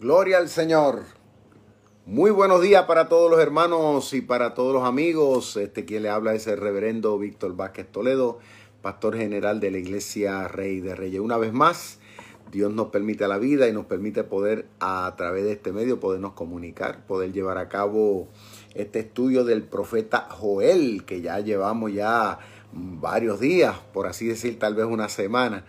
Gloria al Señor. Muy buenos días para todos los hermanos y para todos los amigos. Este quien le habla es el reverendo Víctor Vázquez Toledo, pastor general de la Iglesia Rey de Reyes. Una vez más, Dios nos permite la vida y nos permite poder a través de este medio podernos comunicar, poder llevar a cabo este estudio del profeta Joel, que ya llevamos ya varios días, por así decir, tal vez una semana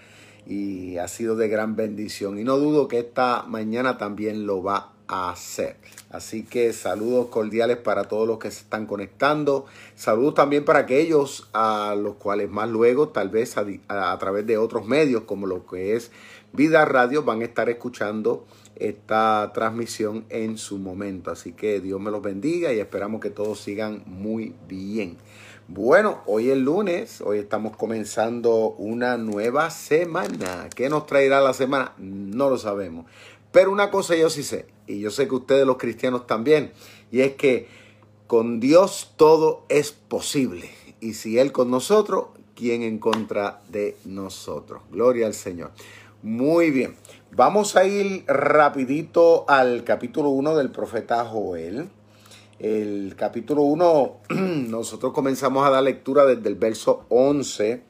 y ha sido de gran bendición. Y no dudo que esta mañana también lo va a hacer. Así que saludos cordiales para todos los que se están conectando. Saludos también para aquellos a los cuales más luego, tal vez a, través de otros medios como lo que es Vida Radio, van a estar escuchando esta transmisión en su momento. Así que Dios me los bendiga y esperamos que todos sigan muy bien. Bueno, hoy es lunes, hoy estamos comenzando una nueva semana. ¿Qué nos traerá la semana? No lo sabemos. Pero una cosa yo sí sé, y yo sé que ustedes los cristianos también, y es que con Dios todo es posible. Y si Él con nosotros, ¿quién en contra de nosotros? Gloria al Señor. Muy bien, vamos a ir rapidito al capítulo 1 del profeta Joel el capítulo 1, nosotros comenzamos a dar lectura desde el verso 11.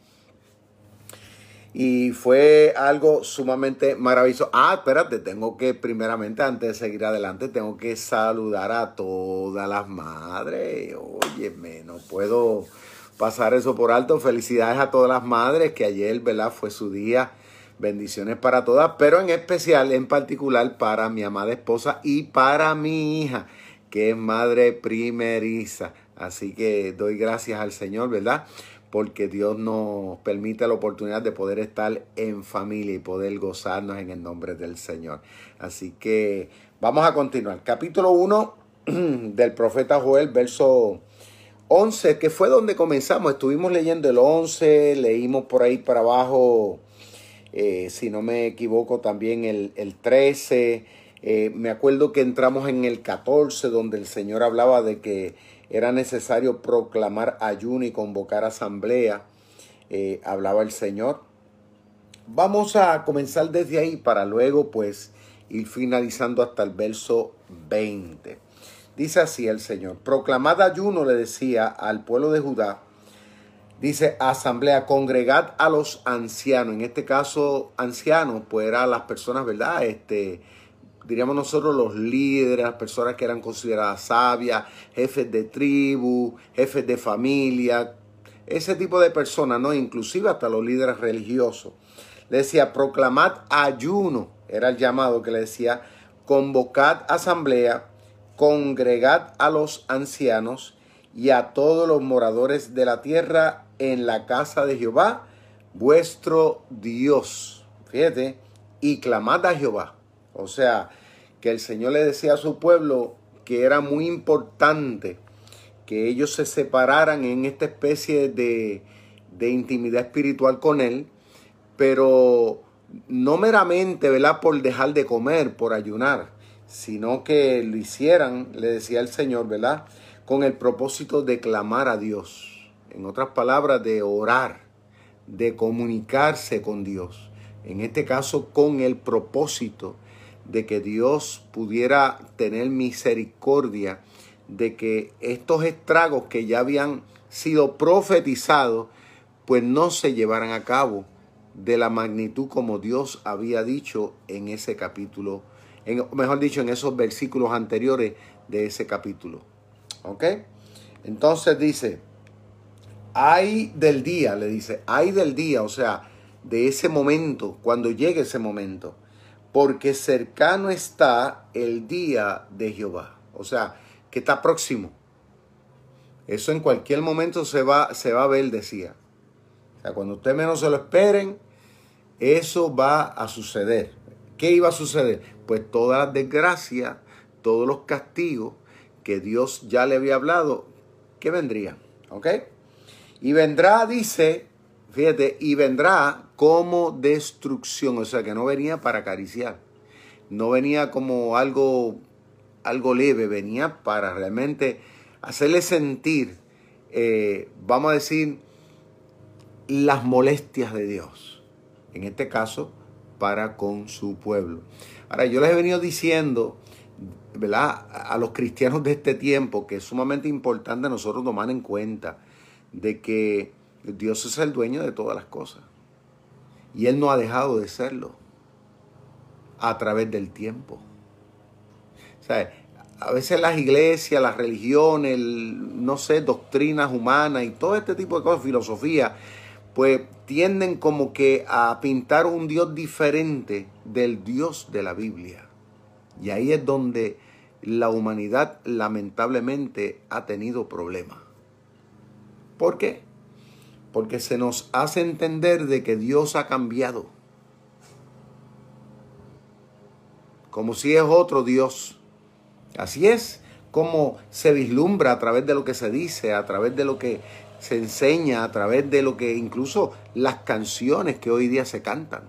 Y fue algo sumamente maravilloso. Ah, espérate, tengo que, primeramente, antes de seguir adelante, tengo que saludar a todas las madres. Óyeme, no puedo pasar eso por alto. Felicidades a todas las madres, que ayer, ¿verdad? Fue su día. Bendiciones para todas, pero en especial, en particular, para mi amada esposa y para mi hija que es madre primeriza. Así que doy gracias al Señor, ¿verdad? Porque Dios nos permite la oportunidad de poder estar en familia y poder gozarnos en el nombre del Señor. Así que vamos a continuar. Capítulo 1 del profeta Joel, verso 11, que fue donde comenzamos. Estuvimos leyendo el 11, leímos por ahí para abajo, eh, si no me equivoco, también el, el 13 eh, me acuerdo que entramos en el 14, donde el Señor hablaba de que era necesario proclamar ayuno y convocar asamblea. Eh, hablaba el Señor. Vamos a comenzar desde ahí para luego pues ir finalizando hasta el verso 20. Dice así el Señor, proclamad ayuno, le decía al pueblo de Judá, dice asamblea, congregad a los ancianos, en este caso ancianos, pues eran las personas, ¿verdad? Este, diríamos nosotros, los líderes, personas que eran consideradas sabias, jefes de tribu, jefes de familia, ese tipo de personas, ¿no? Inclusive hasta los líderes religiosos. Le decía, proclamad ayuno, era el llamado que le decía, convocad asamblea, congregad a los ancianos y a todos los moradores de la tierra en la casa de Jehová, vuestro Dios. Fíjate, y clamad a Jehová. O sea, que el Señor le decía a su pueblo que era muy importante que ellos se separaran en esta especie de, de intimidad espiritual con Él, pero no meramente, ¿verdad?, por dejar de comer, por ayunar, sino que lo hicieran, le decía el Señor, ¿verdad?, con el propósito de clamar a Dios. En otras palabras, de orar, de comunicarse con Dios. En este caso, con el propósito de que Dios pudiera tener misericordia de que estos estragos que ya habían sido profetizados, pues no se llevaran a cabo de la magnitud como Dios había dicho en ese capítulo, en, mejor dicho, en esos versículos anteriores de ese capítulo. ¿Ok? Entonces dice, hay del día, le dice, hay del día, o sea, de ese momento, cuando llegue ese momento porque cercano está el día de Jehová. O sea, que está próximo. Eso en cualquier momento se va, se va a ver, decía. O sea, cuando usted menos se lo esperen, eso va a suceder. ¿Qué iba a suceder? Pues toda la desgracia, todos los castigos que Dios ya le había hablado, que vendrían. ¿Ok? Y vendrá, dice, fíjate, y vendrá como destrucción, o sea que no venía para acariciar, no venía como algo, algo leve, venía para realmente hacerle sentir, eh, vamos a decir, las molestias de Dios. En este caso, para con su pueblo. Ahora, yo les he venido diciendo, ¿verdad? A los cristianos de este tiempo que es sumamente importante nosotros tomar en cuenta de que Dios es el dueño de todas las cosas. Y Él no ha dejado de serlo a través del tiempo. O a veces las iglesias, las religiones, no sé, doctrinas humanas y todo este tipo de cosas, filosofía, pues tienden como que a pintar un Dios diferente del Dios de la Biblia. Y ahí es donde la humanidad lamentablemente ha tenido problemas. ¿Por qué? Porque se nos hace entender de que Dios ha cambiado. Como si es otro Dios. Así es como se vislumbra a través de lo que se dice, a través de lo que se enseña, a través de lo que incluso las canciones que hoy día se cantan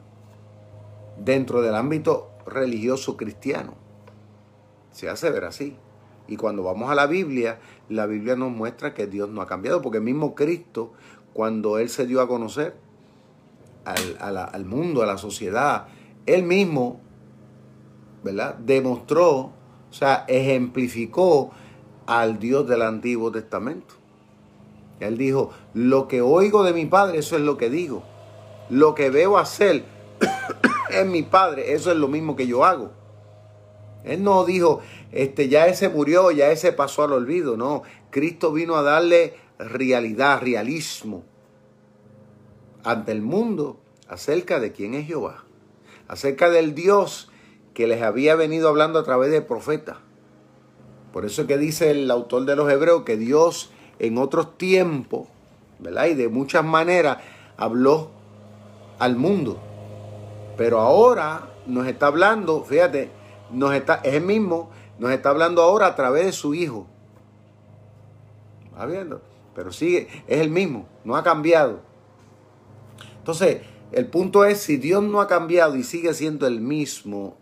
dentro del ámbito religioso cristiano. Se hace ver así. Y cuando vamos a la Biblia, la Biblia nos muestra que Dios no ha cambiado, porque el mismo Cristo, cuando Él se dio a conocer al, al mundo, a la sociedad, Él mismo, ¿verdad? Demostró o sea, ejemplificó al Dios del Antiguo Testamento. Él dijo, lo que oigo de mi Padre, eso es lo que digo. Lo que veo hacer en mi Padre, eso es lo mismo que yo hago. Él no dijo, este, ya ese murió, ya ese pasó al olvido. No, Cristo vino a darle realidad, realismo ante el mundo acerca de quién es Jehová, acerca del Dios que les había venido hablando a través de profetas. Por eso es que dice el autor de los Hebreos que Dios en otros tiempos, ¿verdad? Y de muchas maneras habló al mundo. Pero ahora nos está hablando, fíjate, nos está, es el mismo, nos está hablando ahora a través de su Hijo. ¿Va viendo? Pero sigue, es el mismo, no ha cambiado. Entonces, el punto es, si Dios no ha cambiado y sigue siendo el mismo,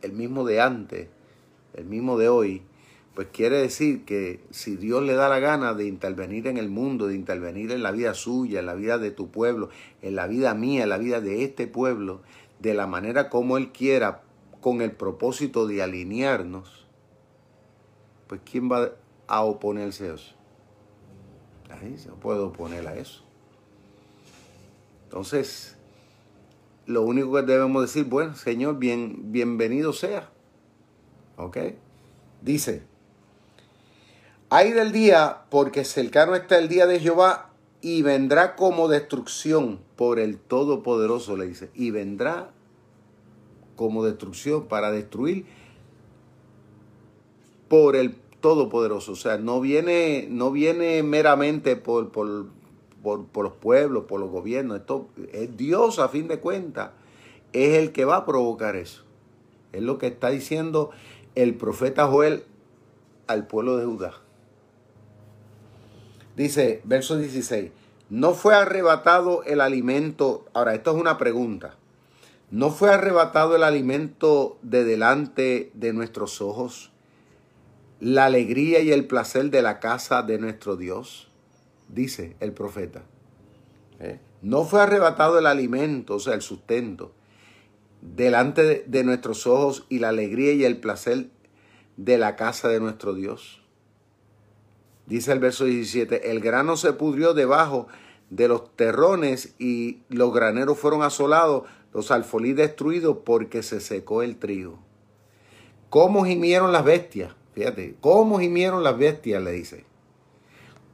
el mismo de antes, el mismo de hoy, pues quiere decir que si Dios le da la gana de intervenir en el mundo, de intervenir en la vida suya, en la vida de tu pueblo, en la vida mía, en la vida de este pueblo, de la manera como Él quiera, con el propósito de alinearnos, pues ¿quién va a oponerse a eso? Ahí se puede oponer a eso. Entonces, lo único que debemos decir, bueno, Señor, bien, bienvenido sea. ¿Ok? Dice, hay del día, porque cercano está el día de Jehová y vendrá como destrucción por el Todopoderoso, le dice, y vendrá como destrucción para destruir por el Todopoderoso. O sea, no viene, no viene meramente por, por, por, los pueblos, por los gobiernos. Esto, es Dios, a fin de cuentas, es el que va a provocar eso. Es lo que está diciendo el profeta Joel al pueblo de Judá. Dice, verso 16, no fue arrebatado el alimento, ahora esto es una pregunta, no fue arrebatado el alimento de delante de nuestros ojos, la alegría y el placer de la casa de nuestro Dios dice el profeta. ¿eh? No fue arrebatado el alimento, o sea, el sustento, delante de, nuestros ojos y la alegría y el placer de la casa de nuestro Dios. Dice el verso 17, el grano se pudrió debajo de los terrones y los graneros fueron asolados, los alfolí destruidos porque se secó el trigo. ¿Cómo gimieron las bestias? Fíjate, ¿cómo gimieron las bestias? Le dice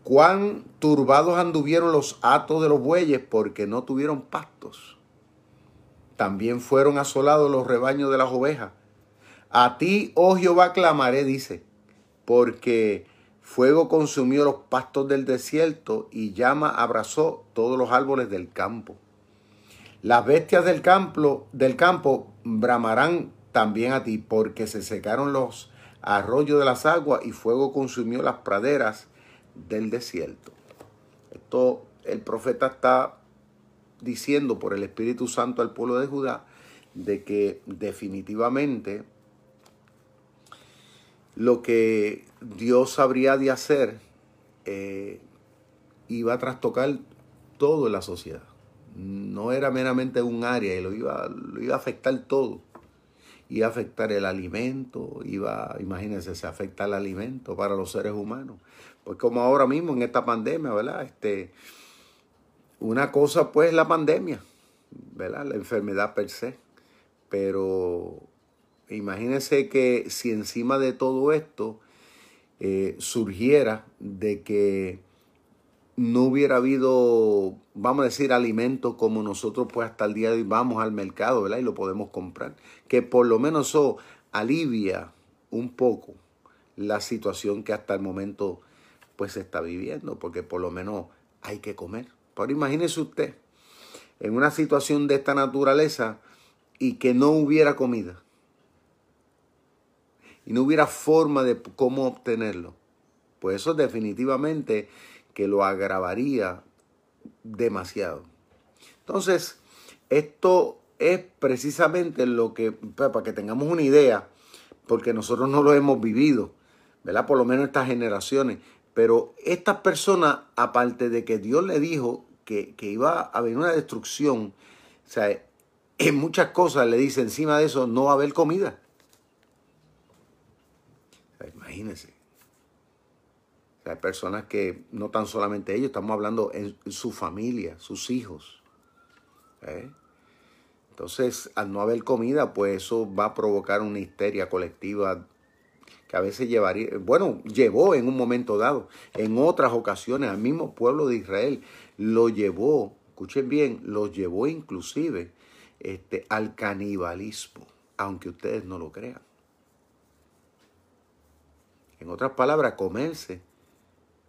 cuán turbados anduvieron los atos de los bueyes porque no tuvieron pastos. También fueron asolados los rebaños de las ovejas. A ti, oh Jehová, clamaré, dice, porque fuego consumió los pastos del desierto y llama abrazó todos los árboles del campo. Las bestias del campo, del campo bramarán también a ti, porque se secaron los arroyos de las aguas y fuego consumió las praderas del desierto. Esto el profeta está diciendo por el Espíritu Santo al pueblo de Judá de que definitivamente lo que Dios habría de hacer eh, iba a trastocar todo en la sociedad. no era meramente un área, y lo iba, lo iba a afectar todo. Iba a afectar el alimento, iba, imagínense, se afecta el alimento para los seres humanos. Pues como ahora mismo en esta pandemia, ¿verdad? Este, una cosa pues la pandemia, ¿verdad? La enfermedad per se. Pero imagínense que si encima de todo esto eh, surgiera de que no hubiera habido, vamos a decir, alimento como nosotros pues hasta el día de hoy vamos al mercado, ¿verdad? Y lo podemos comprar. Que por lo menos eso alivia un poco la situación que hasta el momento pues se está viviendo, porque por lo menos hay que comer. Pero imagínese usted en una situación de esta naturaleza y que no hubiera comida y no hubiera forma de cómo obtenerlo. Pues eso definitivamente que lo agravaría demasiado. Entonces, esto es precisamente lo que, para que tengamos una idea, porque nosotros no lo hemos vivido, ¿verdad? Por lo menos estas generaciones. Pero estas personas, aparte de que Dios le dijo que, iba a haber una destrucción, o sea, en muchas cosas le dice encima de eso, no va a haber comida. imagínense. Hay personas que no tan solamente ellos, estamos hablando en su familia, sus hijos. ¿eh? Entonces, al no haber comida, pues eso va a provocar una histeria colectiva que a veces llevaría, bueno, llevó en un momento dado, en otras ocasiones al mismo pueblo de Israel, lo llevó, escuchen bien, lo llevó inclusive este, al canibalismo, aunque ustedes no lo crean. En otras palabras, comerse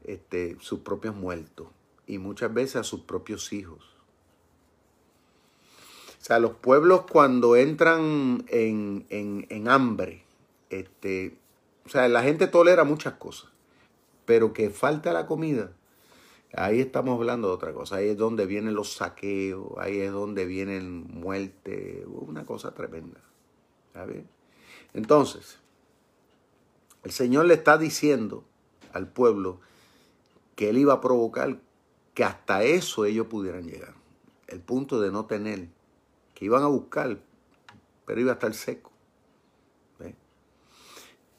este, sus propios muertos y muchas veces a sus propios hijos. O sea, los pueblos cuando entran en, en, en hambre, este, o sea, la gente tolera muchas cosas, pero que falta la comida, ahí estamos hablando de otra cosa. Ahí es donde vienen los saqueos, ahí es donde vienen muerte, una cosa tremenda. Entonces, el Señor le está diciendo al pueblo que Él iba a provocar que hasta eso ellos pudieran llegar. El punto de no tener, que iban a buscar, pero iba a estar seco.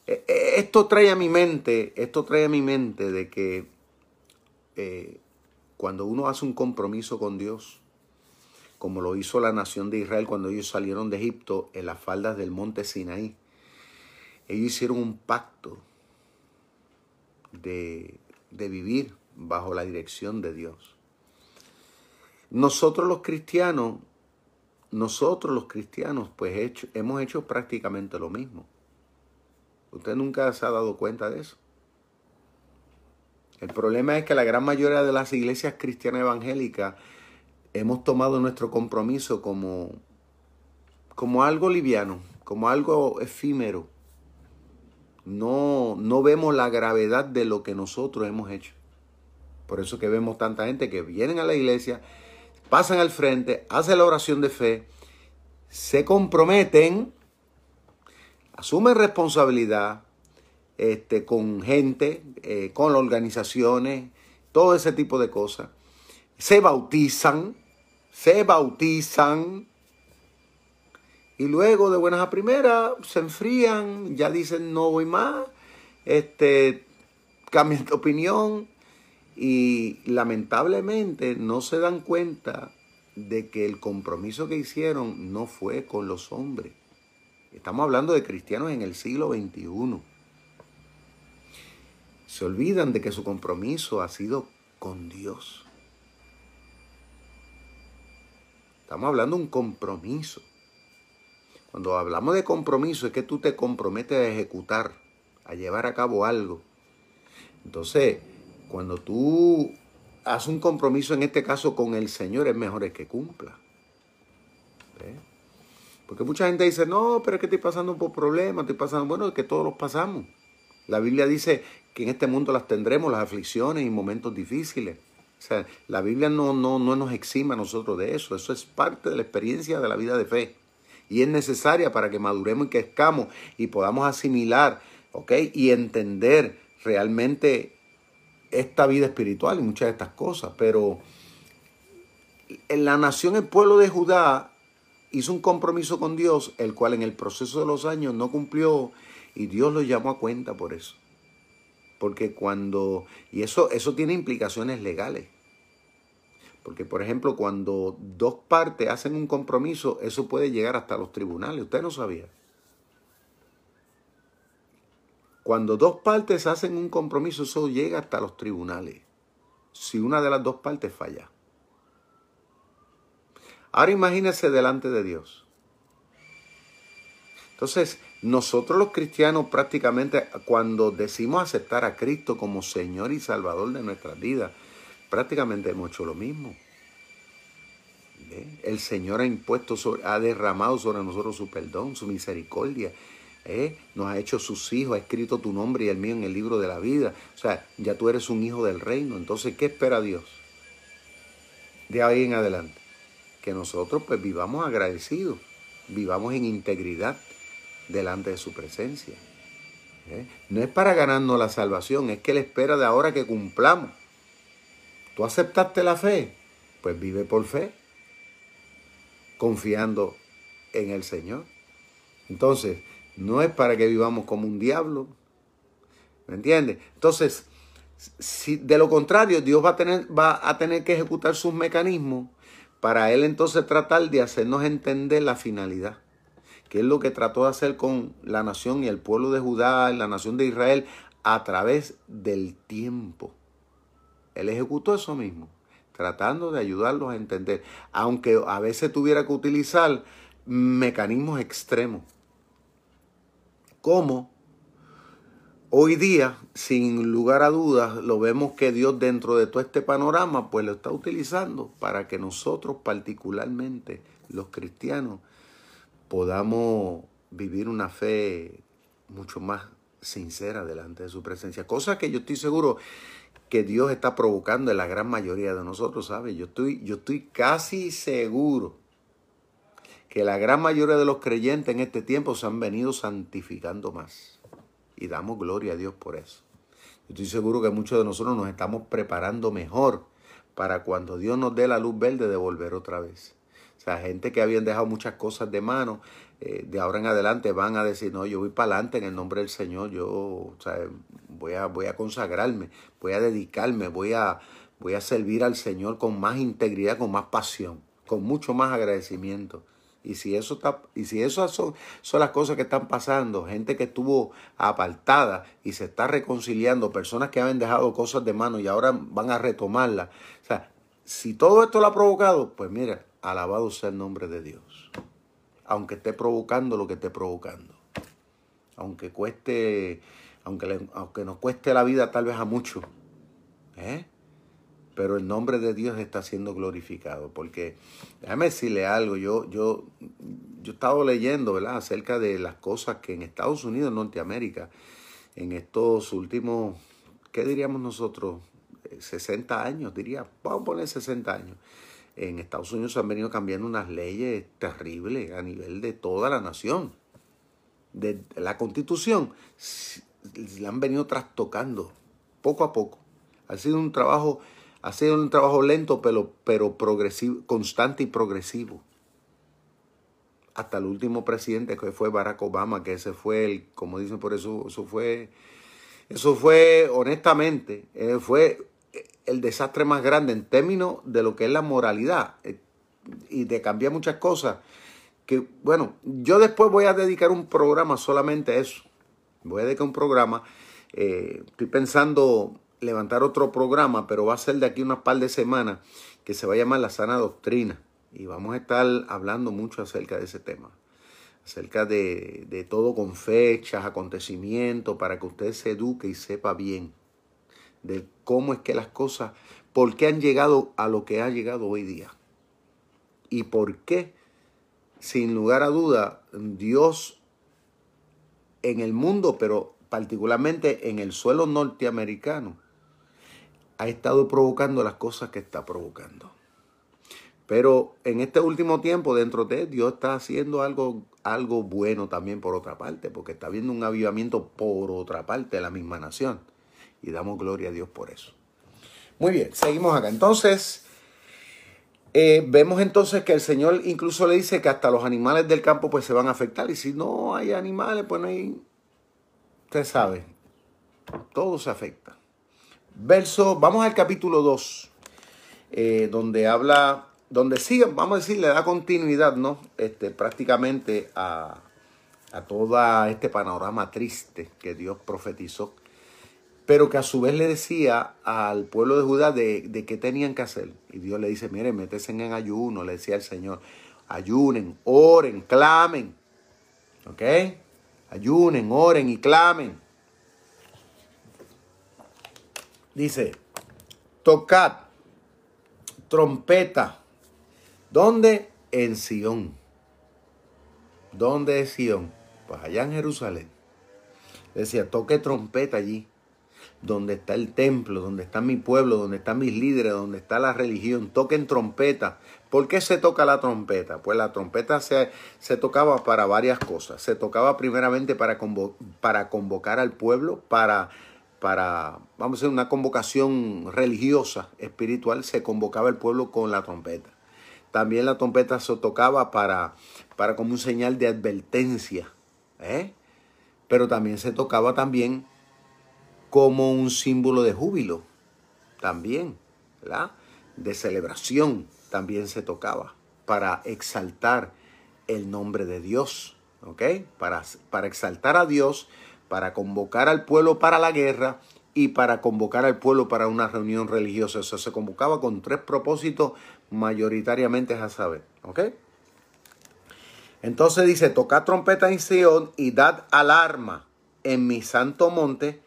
Eh, eh, esto trae a mi mente, esto trae a mi mente de que eh, cuando uno hace un compromiso con Dios, como lo hizo la nación de Israel cuando ellos salieron de Egipto en las faldas del monte Sinaí, ellos hicieron un pacto de, de vivir bajo la dirección de Dios. Nosotros los cristianos, nosotros los cristianos, pues hemos hecho prácticamente lo mismo. Usted nunca se ha dado cuenta de eso. El problema es que la gran mayoría de las iglesias cristianas evangélicas hemos tomado nuestro compromiso como, como algo liviano, como algo efímero. No, no vemos la gravedad de lo que nosotros hemos hecho. Por eso que vemos tanta gente que vienen a la iglesia, pasan al frente, hacen la oración de fe, se comprometen asumen responsabilidad este, con gente, eh, con las organizaciones, todo ese tipo de cosas. Se bautizan, se bautizan y luego de buenas a primeras se enfrían, ya dicen no voy más, este, cambian de opinión y lamentablemente no se dan cuenta de que el compromiso que hicieron no fue con los hombres Estamos hablando de cristianos en el siglo XXI. Se olvidan de que su compromiso ha sido con Dios. Estamos hablando de un compromiso. Cuando hablamos de compromiso es que tú te comprometes a ejecutar, a llevar a cabo algo. Entonces, cuando tú haces un compromiso, en este caso con el Señor, es mejor que cumpla. Porque mucha gente dice, no, pero es que estoy pasando por problemas, estoy pasando, bueno, es que todos los pasamos. La Biblia dice que en este mundo las tendremos, las aflicciones y momentos difíciles. O sea, la Biblia no, no, no nos exima a nosotros de eso. Eso es parte de la experiencia de la vida de fe. Y es necesaria para que maduremos y crezcamos y podamos asimilar, ¿ok? Y entender realmente esta vida espiritual y muchas de estas cosas. Pero en la nación, el pueblo de Judá, hizo un compromiso con Dios, el cual en el proceso de los años no cumplió y Dios lo llamó a cuenta por eso. Porque cuando, y eso, eso tiene implicaciones legales. Porque, por ejemplo, cuando dos partes hacen un compromiso, eso puede llegar hasta los tribunales. Usted no sabía. Cuando dos partes hacen un compromiso, eso llega hasta los tribunales. Si una de las dos partes falla. Ahora imagínese delante de Dios. Entonces, nosotros los cristianos prácticamente cuando decimos aceptar a Cristo como Señor y Salvador de nuestras vidas, prácticamente hemos hecho lo mismo. El Señor ha impuesto, ha derramado sobre nosotros su perdón, su misericordia. ¿eh? Nos ha hecho sus hijos, ha escrito tu nombre y el mío en el libro de la vida. O sea, ya tú eres un hijo del reino. Entonces, ¿qué espera Dios? De ahí en adelante que nosotros pues vivamos agradecidos, vivamos en integridad delante de su presencia. No es para ganarnos la salvación, es que Él espera de ahora que cumplamos. ¿Tú aceptaste la fe? Pues vive por fe, confiando en el Señor. Entonces, no es para que vivamos como un diablo. ¿Me entiendes? Entonces, si de lo contrario, Dios va a tener, va a tener que ejecutar sus mecanismos para él entonces tratar de hacernos entender la finalidad, que es lo que trató de hacer con la nación y el pueblo de Judá, la nación de Israel, a través del tiempo. Él ejecutó eso mismo, tratando de ayudarlos a entender, aunque a veces tuviera que utilizar mecanismos extremos, como Hoy día, sin lugar a dudas, lo vemos que Dios dentro de todo este panorama, pues lo está utilizando para que nosotros, particularmente los cristianos, podamos vivir una fe mucho más sincera delante de su presencia. Cosa que yo estoy seguro que Dios está provocando en la gran mayoría de nosotros, ¿sabe? Yo estoy, yo estoy casi seguro que la gran mayoría de los creyentes en este tiempo se han venido santificando más y damos gloria a Dios por eso. Yo estoy seguro que muchos de nosotros nos estamos preparando mejor para cuando Dios nos dé la luz verde de volver otra vez. Sea, gente que habían dejado muchas cosas de mano, eh, de ahora en adelante van a decir, no, yo voy para adelante en el nombre del Señor, yo voy, a, voy a consagrarme, voy a dedicarme, voy a, voy a servir al Señor con más integridad, con más pasión, con mucho más agradecimiento. Y si eso está, y si esas son, son las cosas que están pasando, gente que estuvo apartada y se está reconciliando, personas que habían dejado cosas de mano y ahora van a retomarlas. O sea, si todo esto lo ha provocado, pues mira, alabado sea el nombre de Dios. Aunque esté provocando lo que esté provocando. Aunque cueste, aunque, aunque nos cueste la vida tal vez a muchos. ¿eh? pero el nombre de Dios está siendo glorificado. Porque, déjame decirle algo, yo, yo, yo he estado leyendo ¿verdad? acerca de las cosas que en Estados Unidos, en Norteamérica, en estos últimos, ¿qué diríamos nosotros? 60 eh, años, diría, vamos a poner 60 años. En Estados Unidos se han venido cambiando unas leyes terribles a nivel de toda la nación. De la constitución la han venido trastocando poco a poco. Ha sido un trabajo ha sido un trabajo lento, pero, pero progresivo, constante y progresivo. Hasta el último presidente que fue Barack Obama, que ese fue el, como dicen por eso, eso fue, eso fue, honestamente, eh, fue el desastre más grande en términos de lo que es la moralidad eh, y de cambiar muchas cosas. Que bueno, yo después voy a dedicar un programa solamente a eso. Voy a dedicar un programa. Eh, estoy pensando levantar otro programa, pero va a ser de aquí unas par de semanas, que se va a llamar La Sana Doctrina. Y vamos a estar hablando mucho acerca de ese tema. Acerca de, de todo con fechas, acontecimientos, para que usted se eduque y sepa bien de cómo es que las cosas, por qué han llegado a lo que ha llegado hoy día. Y por qué, sin lugar a duda, Dios en el mundo, pero particularmente en el suelo norteamericano, ha estado provocando las cosas que está provocando. Pero en este último tiempo, dentro de Dios está haciendo algo, algo bueno también por otra parte, porque está habiendo un avivamiento por otra parte de la misma nación. Y damos gloria a Dios por eso. Muy bien, seguimos acá. Entonces, Eh, vemos entonces que el Señor incluso le dice que hasta los animales del campo pues se van a afectar. Y si no hay animales, pues no hay... Usted sabe, todo se afecta. Verso, vamos al capítulo 2, eh, donde habla, donde sigue, vamos a decir, le da continuidad, ¿no? Este, prácticamente a, a todo este panorama triste que Dios profetizó pero que a su vez le decía al pueblo de Judá de, qué tenían que hacer. Y Dios le dice, miren, métese en ayuno, le decía el Señor, ayunen, oren, clamen. ¿Ok? Ayunen, oren y clamen. Dice, tocad trompeta. ¿Dónde? En Sión. ¿Dónde es Sión? Pues allá en Jerusalén. Decía, toque trompeta allí donde está el templo, donde está mi pueblo, donde están mis líderes, donde está la religión. Toquen trompeta. ¿Por qué se toca la trompeta? Pues la trompeta se, se tocaba para varias cosas. Se tocaba primeramente para, para convocar al pueblo, para, para, vamos a decir, una convocación religiosa, espiritual. Se convocaba el pueblo con la trompeta. También la trompeta se tocaba para, para como un señal de advertencia. ¿eh? Pero también se tocaba también como un símbolo de júbilo también, ¿verdad? De celebración también se tocaba para exaltar el nombre de Dios, ¿ok? Para, para exaltar a Dios, para convocar al pueblo para la guerra y para convocar al pueblo para una reunión religiosa. Eso se convocaba con tres propósitos mayoritariamente a saber, ¿ok? Entonces dice, toca trompeta en Sion y dad alarma en mi santo monte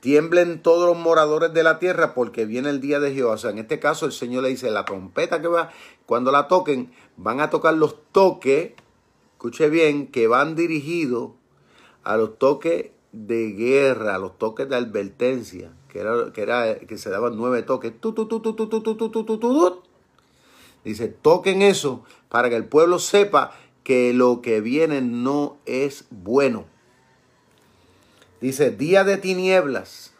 tiemblen todos los moradores de la tierra porque viene el día de Jehová. O sea, en este caso el Señor le dice, la trompeta que va, cuando la toquen, van a tocar los toques, escuche bien, que van dirigidos a los toques de guerra, a los toques de advertencia, que era que, era, que se daban nueve toques. Dice, toquen eso para que el pueblo sepa que lo que viene no es bueno. Dice, día de tinieblas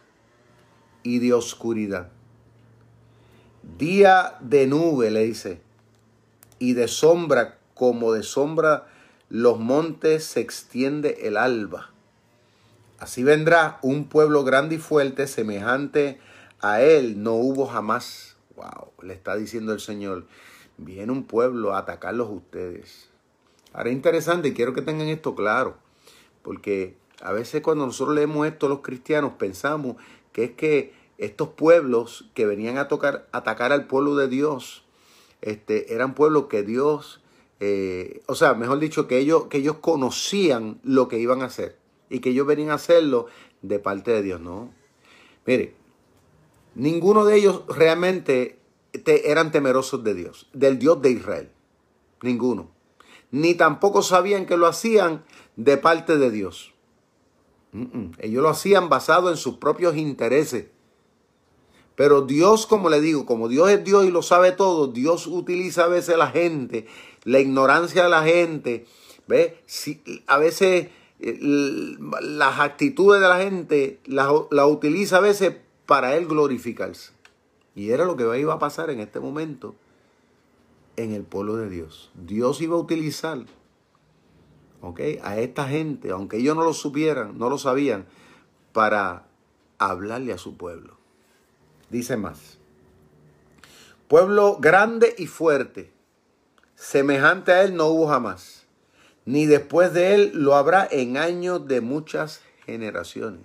y de oscuridad. Día de nube, le dice, y de sombra, como de sombra los montes se extiende el alba. Así vendrá un pueblo grande y fuerte, semejante a él, no hubo jamás. Wow, le está diciendo el Señor, viene un pueblo a atacarlos ustedes. Ahora es interesante quiero que tengan esto claro, porque a veces cuando nosotros leemos esto los cristianos pensamos que es que estos pueblos que venían a tocar, atacar al pueblo de Dios, este, eran pueblos que Dios, eh, o sea, mejor dicho, que ellos, que ellos conocían lo que iban a hacer y que ellos venían a hacerlo de parte de Dios. No, mire, ninguno de ellos realmente eran temerosos de Dios, del Dios de Israel. Ninguno. Ni tampoco sabían que lo hacían de parte de Dios. Ellos lo hacían basado en sus propios intereses. Pero Dios, como le digo, como Dios es Dios y lo sabe todo, Dios utiliza a veces la gente, la ignorancia de la gente, ¿ve? Si, a veces eh, las actitudes de la gente las la utiliza a veces para Él glorificarse. Y era lo que iba a pasar en este momento en el pueblo de Dios. Dios iba a utilizar a esta gente, aunque ellos no lo supieran, no lo sabían, para hablarle a su pueblo. Dice más. Pueblo grande y fuerte, semejante a él no hubo jamás, ni después de él lo habrá en años de muchas generaciones.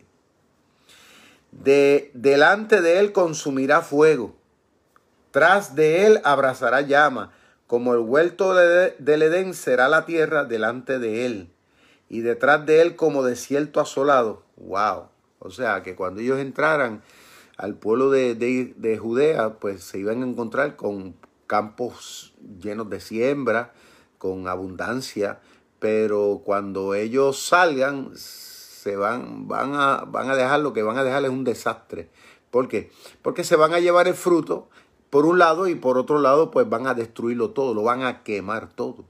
De, delante de él consumirá fuego, tras de él abrazará llama como el huerto del Edén será la tierra delante de él, y detrás de él como desierto asolado. ¡Wow! O sea, que cuando ellos entraran al pueblo de, de, Judea, pues se iban a encontrar con campos llenos de siembra, con abundancia, pero cuando ellos salgan, se van, van, a, van a dejar lo que van a dejar es un desastre. ¿Por qué? Porque se van a llevar el fruto por un lado y por otro lado pues van a destruirlo todo, lo van a quemar todo.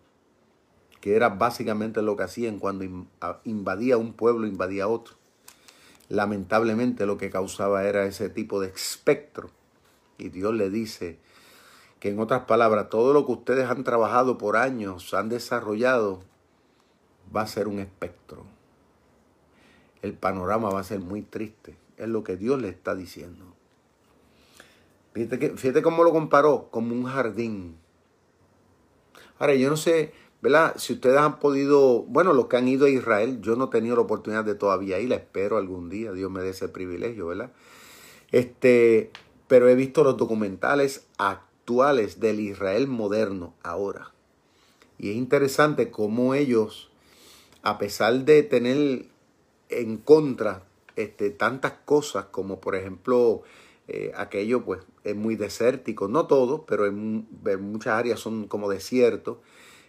Que era básicamente lo que hacían cuando invadía un pueblo, invadía otro. Lamentablemente lo que causaba era ese tipo de espectro. Y Dios le dice que en otras palabras, todo lo que ustedes han trabajado por años, han desarrollado, va a ser un espectro. El panorama va a ser muy triste. Es lo que Dios le está diciendo. Fíjate, cómo lo comparó, como un jardín. Ahora, yo no sé, ¿verdad? Si ustedes han podido, bueno, los que han ido a Israel, yo no he tenido la oportunidad de todavía ir, la espero algún día, Dios me dé ese privilegio, ¿verdad? Este, pero he visto los documentales actuales del Israel moderno ahora. Y es interesante cómo ellos, a pesar de tener en contra este, tantas cosas como por ejemplo eh, aquello pues es muy desértico, no todo, pero en, muchas áreas son como desiertos.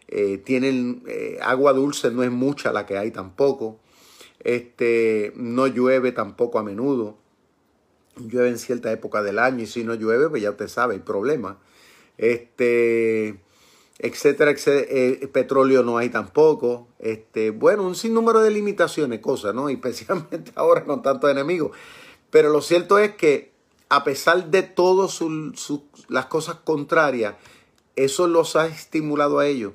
Eh, tienen eh, agua dulce, no es mucha la que hay tampoco. Este, no llueve tampoco a menudo. Llueve en cierta época del año y si no llueve, pues ya usted sabe, hay problema. Este, etcétera, etcétera petróleo no hay tampoco. Este, bueno, un sinnúmero de limitaciones, cosas, ¿no? especialmente ahora con tantos enemigos. Pero lo cierto es que a pesar de todas las cosas contrarias, eso los ha estimulado a ellos,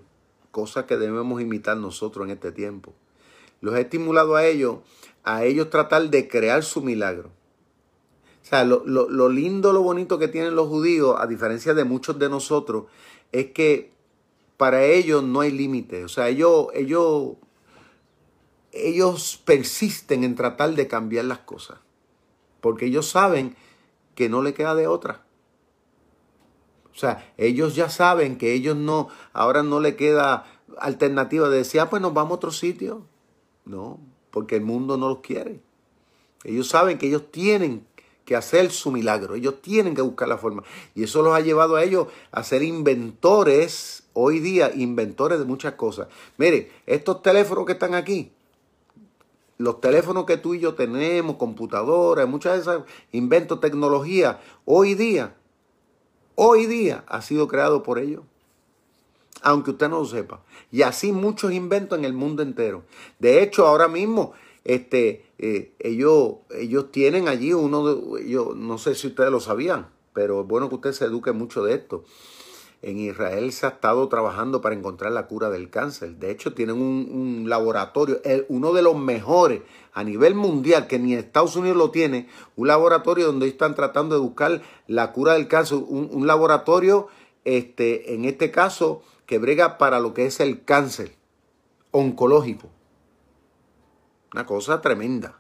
cosa que debemos imitar nosotros en este tiempo. Los ha estimulado a ellos, a ellos tratar de crear su milagro. O sea, lo, lo lindo, lo bonito que tienen los judíos, a diferencia de muchos de nosotros, es que para ellos no hay límite. O sea, ellos, ellos, ellos persisten en tratar de cambiar las cosas. Porque ellos saben que no le queda de otra. O sea, ellos ya saben que ellos no, ahora no le queda alternativa de decir, ah, pues nos vamos a otro sitio. No, porque el mundo no los quiere. Ellos saben que ellos tienen que hacer su milagro, ellos tienen que buscar la forma. Y eso los ha llevado a ellos a ser inventores, hoy día, inventores de muchas cosas. Mire, estos teléfonos que están aquí, los teléfonos que tú y yo tenemos, computadoras, muchas de esas inventos, tecnología, hoy día, hoy día ha sido creado por ellos. Aunque usted no lo sepa. Y así muchos inventos en el mundo entero. De hecho, ahora mismo, este, eh, ellos, ellos tienen allí uno de, yo no sé si ustedes lo sabían, pero es bueno que usted se eduque mucho de esto. En Israel se ha estado trabajando para encontrar la cura del cáncer. De hecho, tienen un, laboratorio, uno de los mejores a nivel mundial, que ni Estados Unidos lo tiene, un laboratorio donde están tratando de buscar la cura del cáncer. Un, laboratorio, este, en este caso, que brega para lo que es el cáncer oncológico. Una cosa tremenda.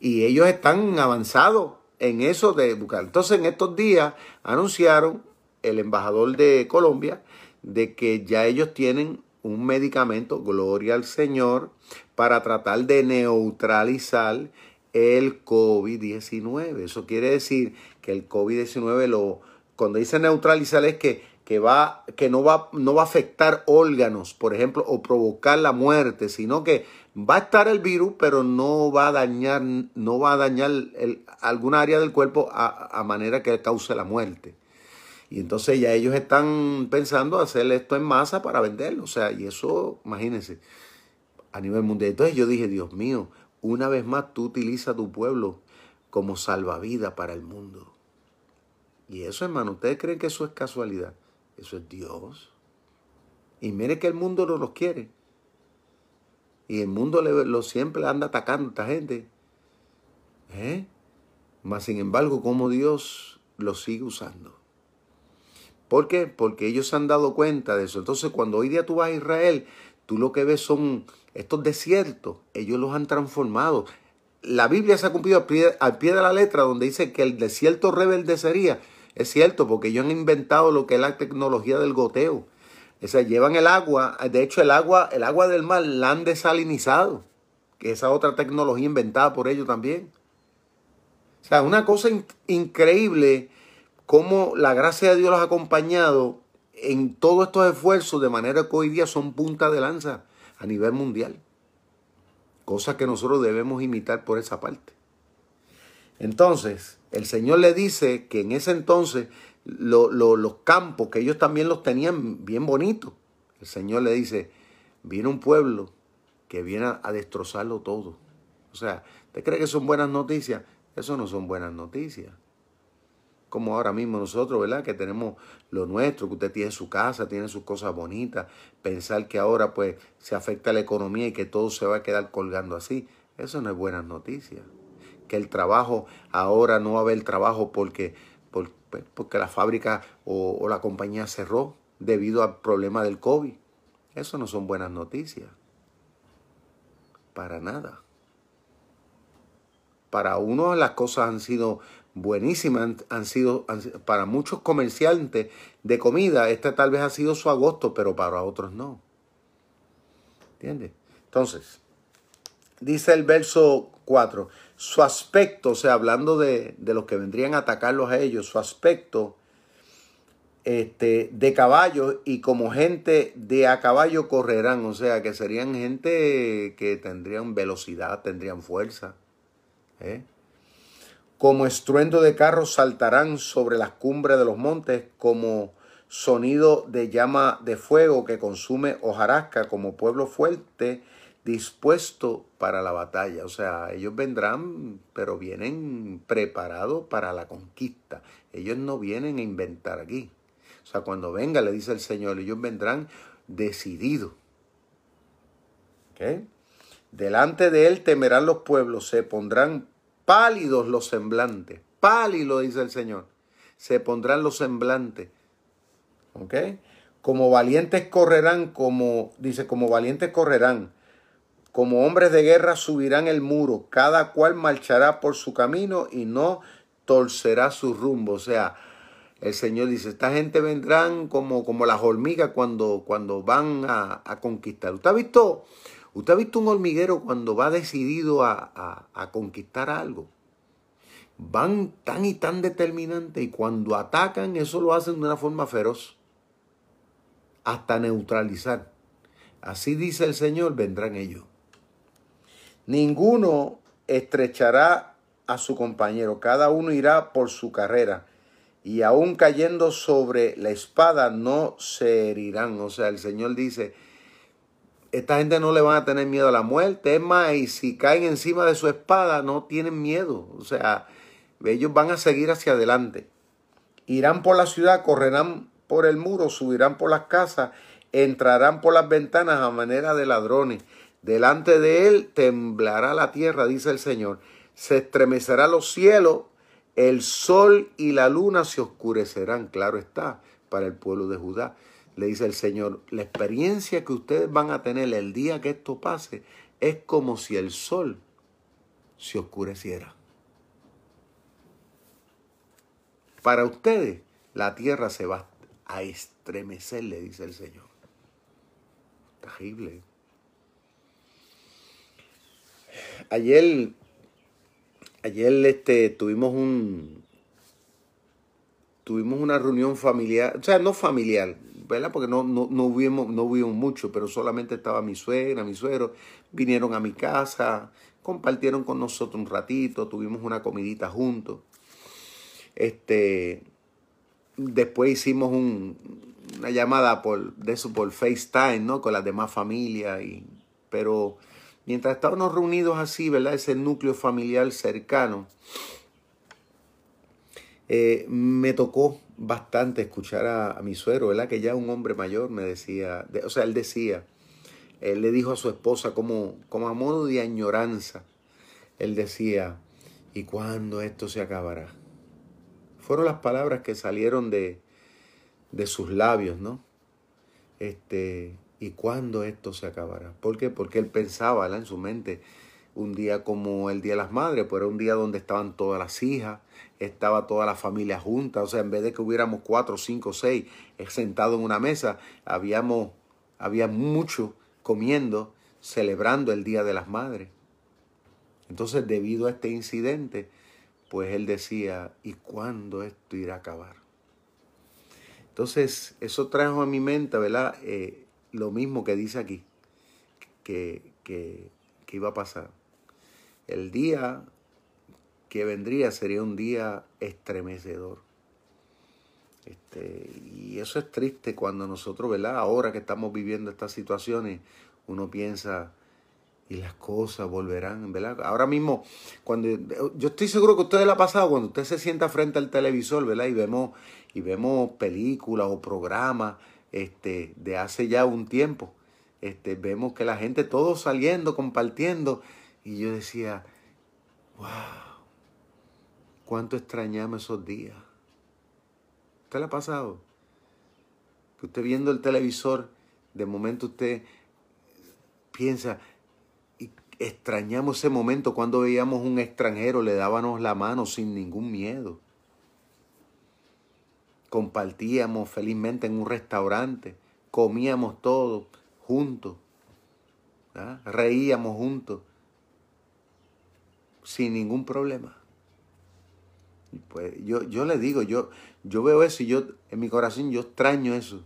Y ellos están avanzados en eso de buscar. Entonces, en estos días anunciaron el embajador de Colombia de que ya ellos tienen un medicamento, gloria al Señor, para tratar de neutralizar el COVID-19. Eso quiere decir que el COVID-19 lo cuando dice neutralizar es que, que, va, que no, va, no va a afectar órganos, por ejemplo, o provocar la muerte, sino que va a estar el virus, pero no va a dañar, no va a dañar el, alguna área del cuerpo a, a manera que cause la muerte. Y entonces ya ellos están pensando hacer esto en masa para venderlo. O sea, y eso, imagínense, a nivel mundial. Entonces yo dije, Dios mío, una vez más tú utilizas tu pueblo como salvavidas para el mundo. Y eso, hermano, ¿ustedes creen que eso es casualidad? Eso es Dios. Y mire que el mundo no los quiere. Y el mundo lo siempre anda atacando a esta gente. ¿Eh? Mas sin embargo, como Dios lo sigue usando. ¿Por qué? Porque ellos se han dado cuenta de eso. Entonces, cuando hoy día tú vas a Israel, tú lo que ves son estos desiertos. Ellos los han transformado. La Biblia se ha cumplido al pie, de la letra donde dice que el desierto sería. Es cierto, porque ellos han inventado lo que es la tecnología del goteo. O sea, llevan el agua, de hecho el agua, el agua del mar la han desalinizado, que esa otra tecnología inventada por ellos también. O sea, una cosa increíble cómo la gracia de Dios los ha acompañado en todos estos esfuerzos, de manera que hoy día son punta de lanza a nivel mundial. Cosa que nosotros debemos imitar por esa parte. Entonces, el Señor le dice que en ese entonces los campos, que ellos también los tenían bien bonitos, el Señor le dice, viene un pueblo que viene a destrozarlo todo. O sea, ¿usted cree que son buenas noticias? Eso no son buenas noticias. Como ahora mismo nosotros, ¿verdad? Que tenemos lo nuestro, que usted tiene su casa, tiene sus cosas bonitas, pensar que ahora pues se afecta la economía y que todo se va a quedar colgando así, eso no es buena noticia. Que el trabajo, ahora no va a haber trabajo porque, pues, la fábrica o, o la compañía cerró debido al problema del COVID. Eso no son buenas noticias. Para nada. Para uno las cosas han sido buenísimas, han, sido, para muchos comerciantes de comida, este tal vez ha sido su agosto, pero para otros no. ¿Entiendes? Entonces, dice el verso 4, su aspecto, o sea, hablando de, de los que vendrían a atacarlos a ellos, su aspecto este, de caballo y como gente de a caballo correrán, o sea, que serían gente que tendrían velocidad, tendrían fuerza. ¿eh? Como estruendo de carros saltarán sobre las cumbres de los montes, como sonido de llama de fuego que consume hojarasca, como pueblo fuerte dispuesto para la batalla. O sea, ellos vendrán, pero vienen preparados para la conquista. Ellos no vienen a inventar aquí. O sea, cuando venga, le dice el Señor, ellos vendrán decididos. Delante de él temerán los pueblos, se pondrán pálidos los semblantes. Pálido, dice el Señor. Se pondrán los semblantes. ¿Ok? Como valientes correrán, como, dice, como valientes correrán. Como hombres de guerra subirán el muro. Cada cual marchará por su camino y no torcerá su rumbo. O sea, el Señor dice, esta gente vendrán como, como las hormigas cuando, cuando van a, a conquistar. ¿Usted ha visto? ¿Usted ha visto un hormiguero cuando va decidido a, conquistar algo? Van tan y tan determinantes y cuando atacan eso lo hacen de una forma feroz, hasta neutralizar. Así dice el Señor, vendrán ellos. Ninguno estrechará a su compañero, cada uno irá por su carrera y aún cayendo sobre la espada no se herirán. O sea, el Señor dice, esta gente no le van a tener miedo a la muerte. Es más, y si caen encima de su espada, no tienen miedo. O sea, ellos van a seguir hacia adelante. Irán por la ciudad, correrán por el muro, subirán por las casas, entrarán por las ventanas a manera de ladrones. Delante de él temblará la tierra, dice el Señor. Se estremecerá los cielos, el sol y la luna se oscurecerán, claro está, para el pueblo de Judá le dice el Señor, la experiencia que ustedes van a tener el día que esto pase es como si el sol se oscureciera. Para ustedes, la tierra se va a estremecer, le dice el Señor. Terrible. Ayer, ayer este, tuvimos un, tuvimos una reunión familiar, o sea, no familiar, ¿verdad? Porque no, no, no, vimos, no vimos mucho, pero solamente estaba mi suegra, mi suegro, vinieron a mi casa, compartieron con nosotros un ratito, tuvimos una comidita juntos. Este, después hicimos una llamada por, eso por FaceTime, ¿no? Con las demás familias, pero mientras estábamos reunidos así, ¿verdad? Ese núcleo familiar cercano, eh, me tocó bastante escuchar a, mi suegro, ¿verdad? Que ya un hombre mayor me decía, o sea, él decía, él le dijo a su esposa como, como a modo de añoranza, él decía, ¿y cuándo esto se acabará? Fueron las palabras que salieron de, de sus labios, ¿no? Este, ¿y cuándo esto se acabará? ¿Por qué? Porque él pensaba en su mente un día como el Día de las Madres, pero era un día donde estaban todas las hijas, estaba toda la familia junta, o sea, en vez de que hubiéramos cuatro, cinco, seis eh, sentados en una mesa, habíamos, había mucho comiendo, celebrando el Día de las Madres. Entonces, debido a este incidente, pues él decía, ¿y cuándo esto irá a acabar? Entonces, eso trajo a mi mente, ¿verdad? Eh, lo mismo que dice aquí, que, que, que iba a pasar. El día que vendría sería un día estremecedor. Este, y eso es triste cuando nosotros, ¿verdad? Ahora que estamos viviendo estas situaciones, uno piensa, y las cosas volverán, ¿verdad? Ahora mismo, cuando yo estoy seguro que a usted le ha pasado cuando usted se sienta frente al televisor, ¿verdad? Y vemos y vemos películas o programas este de hace ya un tiempo. Este, vemos que la gente todo saliendo, compartiendo y yo decía, "Wow. Cuánto extrañamos esos días." ¿Usted le ha pasado? Que usted viendo el televisor, de momento usted piensa, extrañamos ese momento cuando veíamos un extranjero, le dábamos la mano sin ningún miedo. Compartíamos felizmente en un restaurante, comíamos todos juntos, reíamos juntos, sin ningún problema. Pues yo, yo le digo, yo, yo veo eso y yo en mi corazón yo extraño eso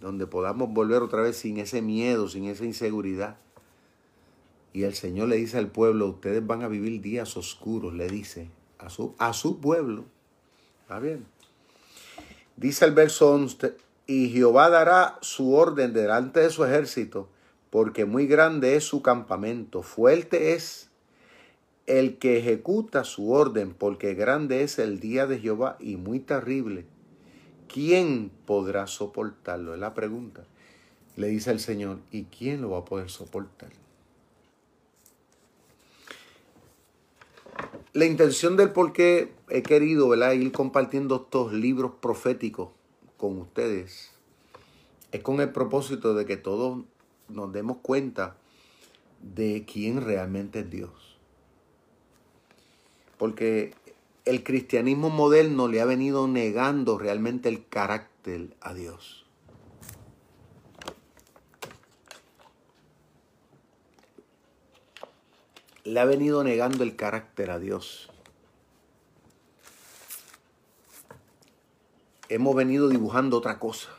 donde podamos volver otra vez sin ese miedo, sin esa inseguridad. Y el Señor le dice al pueblo, ustedes van a vivir días oscuros, le dice a su, a su pueblo. ¿Está bien? Dice el verso 11, y Jehová dará su orden delante de su ejército, porque muy grande es su campamento, fuerte es el que ejecuta su orden, porque grande es el día de Jehová y muy terrible. ¿quién podrá soportarlo? Es la pregunta. Le dice el Señor, ¿y quién lo va a poder soportar? La intención del por qué he querido ir compartiendo estos libros proféticos con ustedes es con el propósito de que todos nos demos cuenta de quién realmente es Dios. Porque el cristianismo moderno le ha venido negando realmente el carácter a Dios. Le ha venido negando el carácter a Dios. Hemos venido dibujando otra cosa.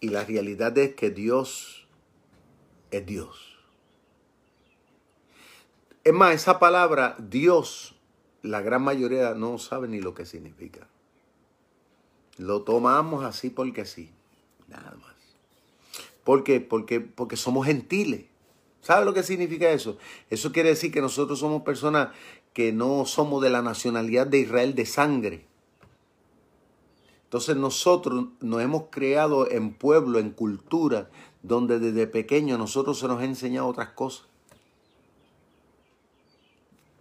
Y la realidad es que Dios es Dios. Es más, esa palabra Dios, la gran mayoría no sabe ni lo que significa. Lo tomamos así porque sí, nada más. ¿Por qué? Porque, porque somos gentiles. ¿Sabe lo que significa eso? Eso quiere decir que nosotros somos personas que no somos de la nacionalidad de Israel de sangre. Entonces nosotros nos hemos creado en pueblo, en cultura, donde desde pequeño nosotros se nos ha enseñado otras cosas.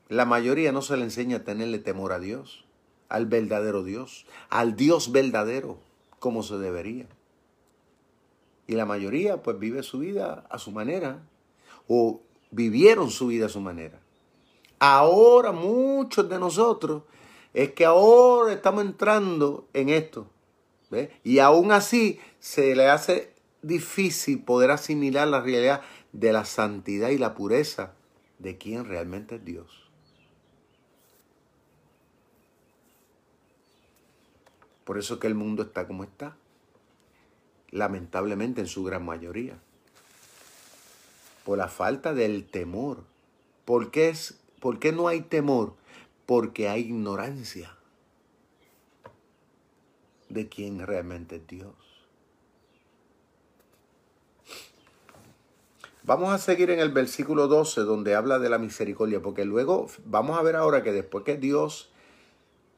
La mayoría no se le enseña a tenerle temor a Dios, al verdadero Dios, al Dios verdadero, como se debería. Y la mayoría pues vive su vida a su manera, o vivieron su vida a su manera. Ahora muchos de nosotros es que ahora estamos entrando en esto. Y aún así se le hace difícil poder asimilar la realidad de la santidad y la pureza de quien realmente es Dios. Por eso que el mundo está como está. Lamentablemente en su gran mayoría. Por la falta del temor. ¿Por qué, es, ¿Por qué no hay temor? Porque hay ignorancia de quién realmente es Dios. Vamos a seguir en el versículo 12 donde habla de la misericordia, porque luego vamos a ver ahora que después que Dios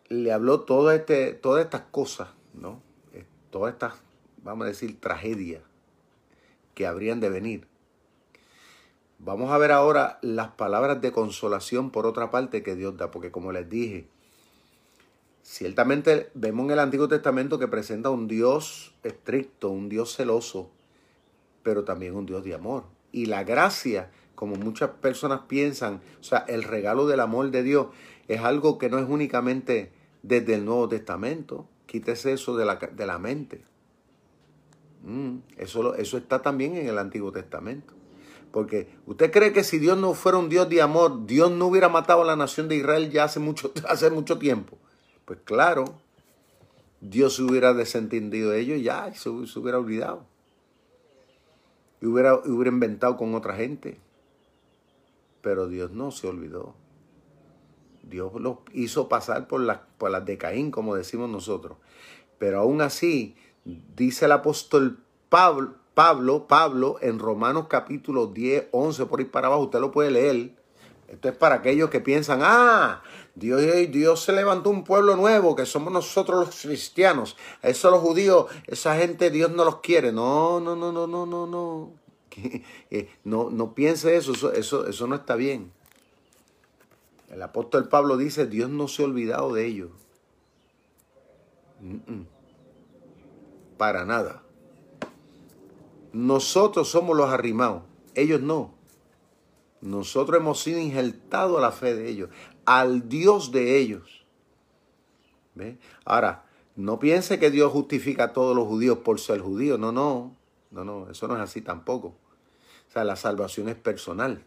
le habló todo este, todas estas cosas, ¿no? Eh, todas estas, vamos a decir, tragedias que habrían de venir. Vamos a ver ahora las palabras de consolación por otra parte que Dios da, porque como les dije, ciertamente vemos en el Antiguo Testamento que presenta un Dios estricto, un Dios celoso, pero también un Dios de amor. Y la gracia, como muchas personas piensan, o sea, el regalo del amor de Dios es algo que no es únicamente desde el Nuevo Testamento. Quítese eso de la, de la mente. Mm, eso, eso está también en el Antiguo Testamento. Porque usted cree que si Dios no fuera un Dios de amor, Dios no hubiera matado a la nación de Israel ya hace mucho, hace mucho tiempo. Pues claro, Dios se hubiera desentendido de ellos ya y se, hubiera olvidado. Y hubiera, hubiera inventado con otra gente. Pero Dios no se olvidó. Dios los hizo pasar por las, por las de Caín, como decimos nosotros. Pero aún así, dice el apóstol Pablo, Pablo, Pablo, en Romanos capítulo 10, 11, por ir para abajo, usted lo puede leer. Esto es para aquellos que piensan, ah, Dios, Dios se levantó un pueblo nuevo, que somos nosotros los cristianos. Eso los judíos, esa gente, Dios no los quiere. No, no, no, no, no, no, no. Eh, no, piense eso, eso, eso, eso no está bien. El apóstol Pablo dice, Dios no se ha olvidado de ellos. Para nada. Nosotros somos los arrimados, ellos no. Nosotros hemos sido injertados a la fe de ellos, al Dios de ellos. Ahora, no piense que Dios justifica a todos los judíos por ser judíos. No, no, no, no, eso no es así tampoco. O sea, la salvación es personal.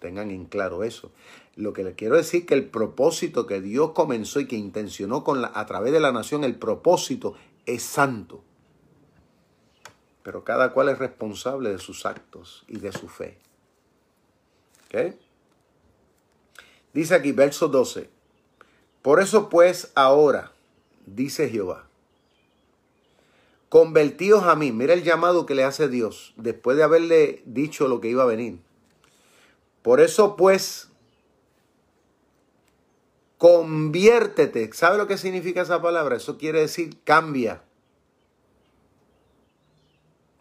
Tengan en claro eso. Lo que les quiero decir es que el propósito que Dios comenzó y que intencionó con a través de la nación, el propósito es santo. Pero cada cual es responsable de sus actos y de su fe. ¿Ok? Dice aquí, verso 12. Por eso pues ahora, dice Jehová, convertíos a mí. Mira el llamado que le hace Dios después de haberle dicho lo que iba a venir. Por eso pues, conviértete. ¿Sabe lo que significa esa palabra? Eso quiere decir cambia.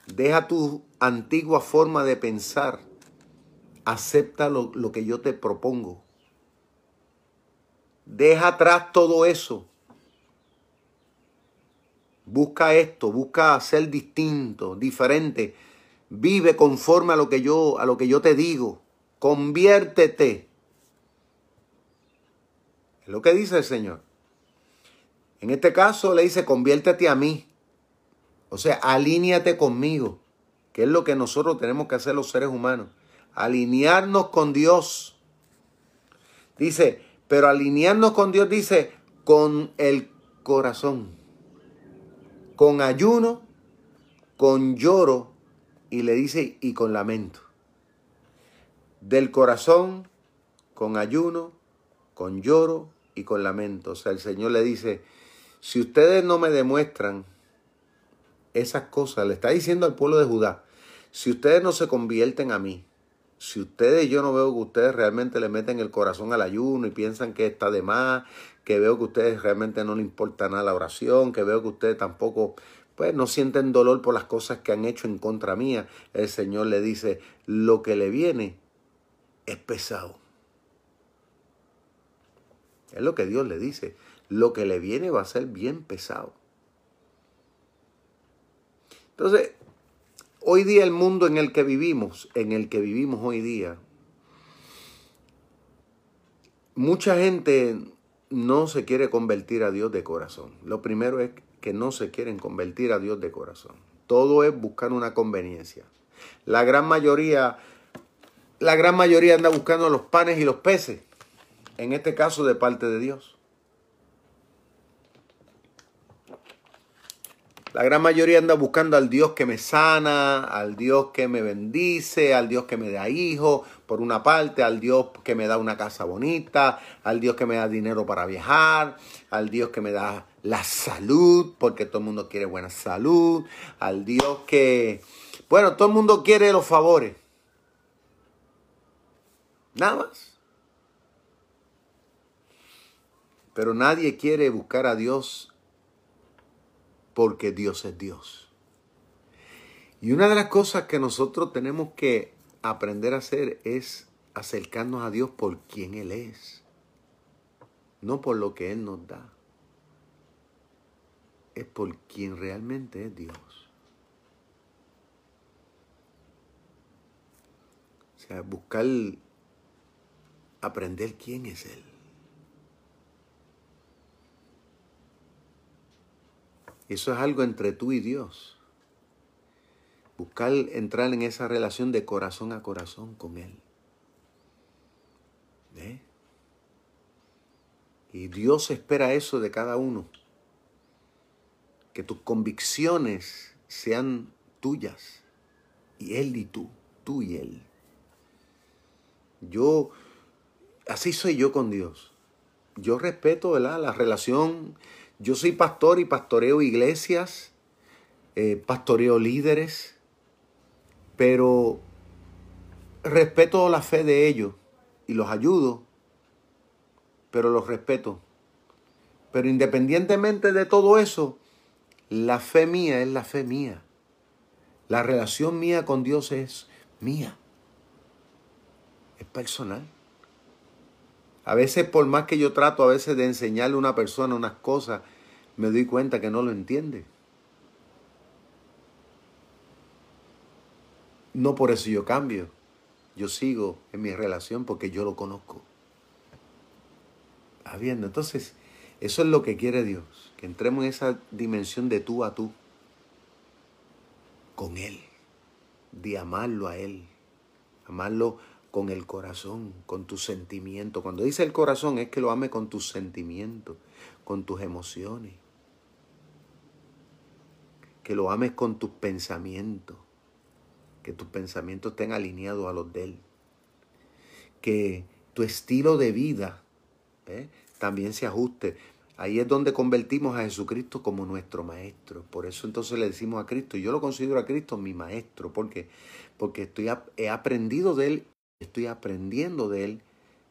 Deja tu antigua forma de pensar. Acepta lo, lo que yo te propongo. Deja atrás todo eso. Busca esto, busca ser distinto, diferente. Vive conforme a lo que yo, a lo que yo te digo. Conviértete. Es lo que dice el Señor. En este caso le dice, conviértete a mí. O sea, alíñate conmigo, que es lo que nosotros tenemos que hacer los seres humanos. Alinearnos con Dios. Dice, pero alinearnos con Dios dice, con el corazón, con ayuno, con lloro, y le dice, y con lamento del corazón, con ayuno, con lloro y con lamento. O sea, el Señor le dice, si ustedes no me demuestran esas cosas, le está diciendo al pueblo de Judá, si ustedes no se convierten a mí, si ustedes, yo no veo que ustedes realmente le meten el corazón al ayuno y piensan que está de más, que veo que ustedes realmente no les importa nada la oración, que veo que ustedes tampoco, pues no sienten dolor por las cosas que han hecho en contra mía, el Señor le dice, lo que le viene es pesado. Es lo que Dios le dice. Lo que le viene va a ser bien pesado. Entonces, hoy día el mundo en el que vivimos, en el que vivimos hoy día, mucha gente no se quiere convertir a Dios de corazón. Lo primero es que no se quieren convertir a Dios de corazón. Todo es buscar una conveniencia. La gran mayoría la gran mayoría anda buscando los panes y los peces, en este caso de parte de Dios. La gran mayoría anda buscando al Dios que me sana, al Dios que me bendice, al Dios que me da hijos, por una parte, al Dios que me da una casa bonita, al Dios que me da dinero para viajar, al Dios que me da la salud, porque todo el mundo quiere buena salud, al Dios que, bueno, todo el mundo quiere los favores. Nada más. Pero nadie quiere buscar a Dios porque Dios es Dios. Y una de las cosas que nosotros tenemos que aprender a hacer es acercarnos a Dios por quien Él es, no por lo que Él nos da. Es por quien realmente es Dios. O sea, buscar aprender quién es Él. Eso es algo entre tú y Dios. Buscar entrar en esa relación de corazón a corazón con Él. Y Dios espera eso de cada uno. Que tus convicciones sean tuyas. Y Él y tú. Tú y Él. Yo así soy yo con Dios. Yo respeto la relación. Yo soy pastor y pastoreo iglesias. eh, pastoreo líderes, pero respeto la fe de ellos y los ayudo, pero los respeto. Pero independientemente de todo eso, la fe mía es la fe mía. La relación mía con Dios es mía. Es personal. A veces, por más que yo trato a veces de enseñarle a una persona unas cosas, me doy cuenta que no lo entiende. No por eso yo cambio. Yo sigo en mi relación porque yo lo conozco. Habiendo. Entonces, eso es lo que quiere Dios. Que entremos en esa dimensión de tú a tú con Él, de amarlo a Él, amarlo con el corazón, con tus sentimientos. Cuando dice el corazón es que lo ame con tus sentimientos, con tus emociones, que lo ames con tus pensamientos, que tus pensamientos estén alineados a los de Él, que tu estilo de vida ¿eh? también se ajuste. Ahí es donde convertimos a Jesucristo como nuestro maestro. Por eso entonces le decimos a Cristo, yo lo considero a Cristo mi maestro, porque porque estoy he aprendido de él, estoy aprendiendo de él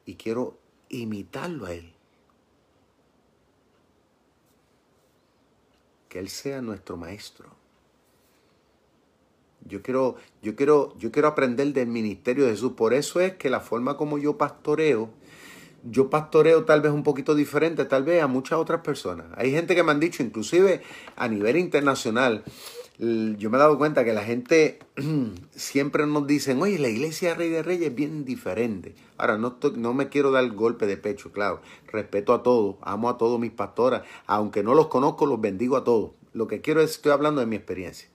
y quiero imitarlo a él. Que él sea nuestro maestro. Yo quiero, yo quiero, yo quiero aprender del ministerio de Jesús. Por eso es que la forma como yo pastoreo yo pastoreo tal vez un poquito diferente, tal vez a muchas otras personas. Hay gente que me han dicho, inclusive a nivel internacional, yo me he dado cuenta que la gente siempre nos dicen, oye, la iglesia Rey de Reyes es bien diferente. Ahora, no, no me quiero dar golpe de pecho, claro. Respeto a todos, amo a todos mis pastoras. Aunque no los conozco, los bendigo a todos. Lo que quiero es, estoy hablando de mi experiencia.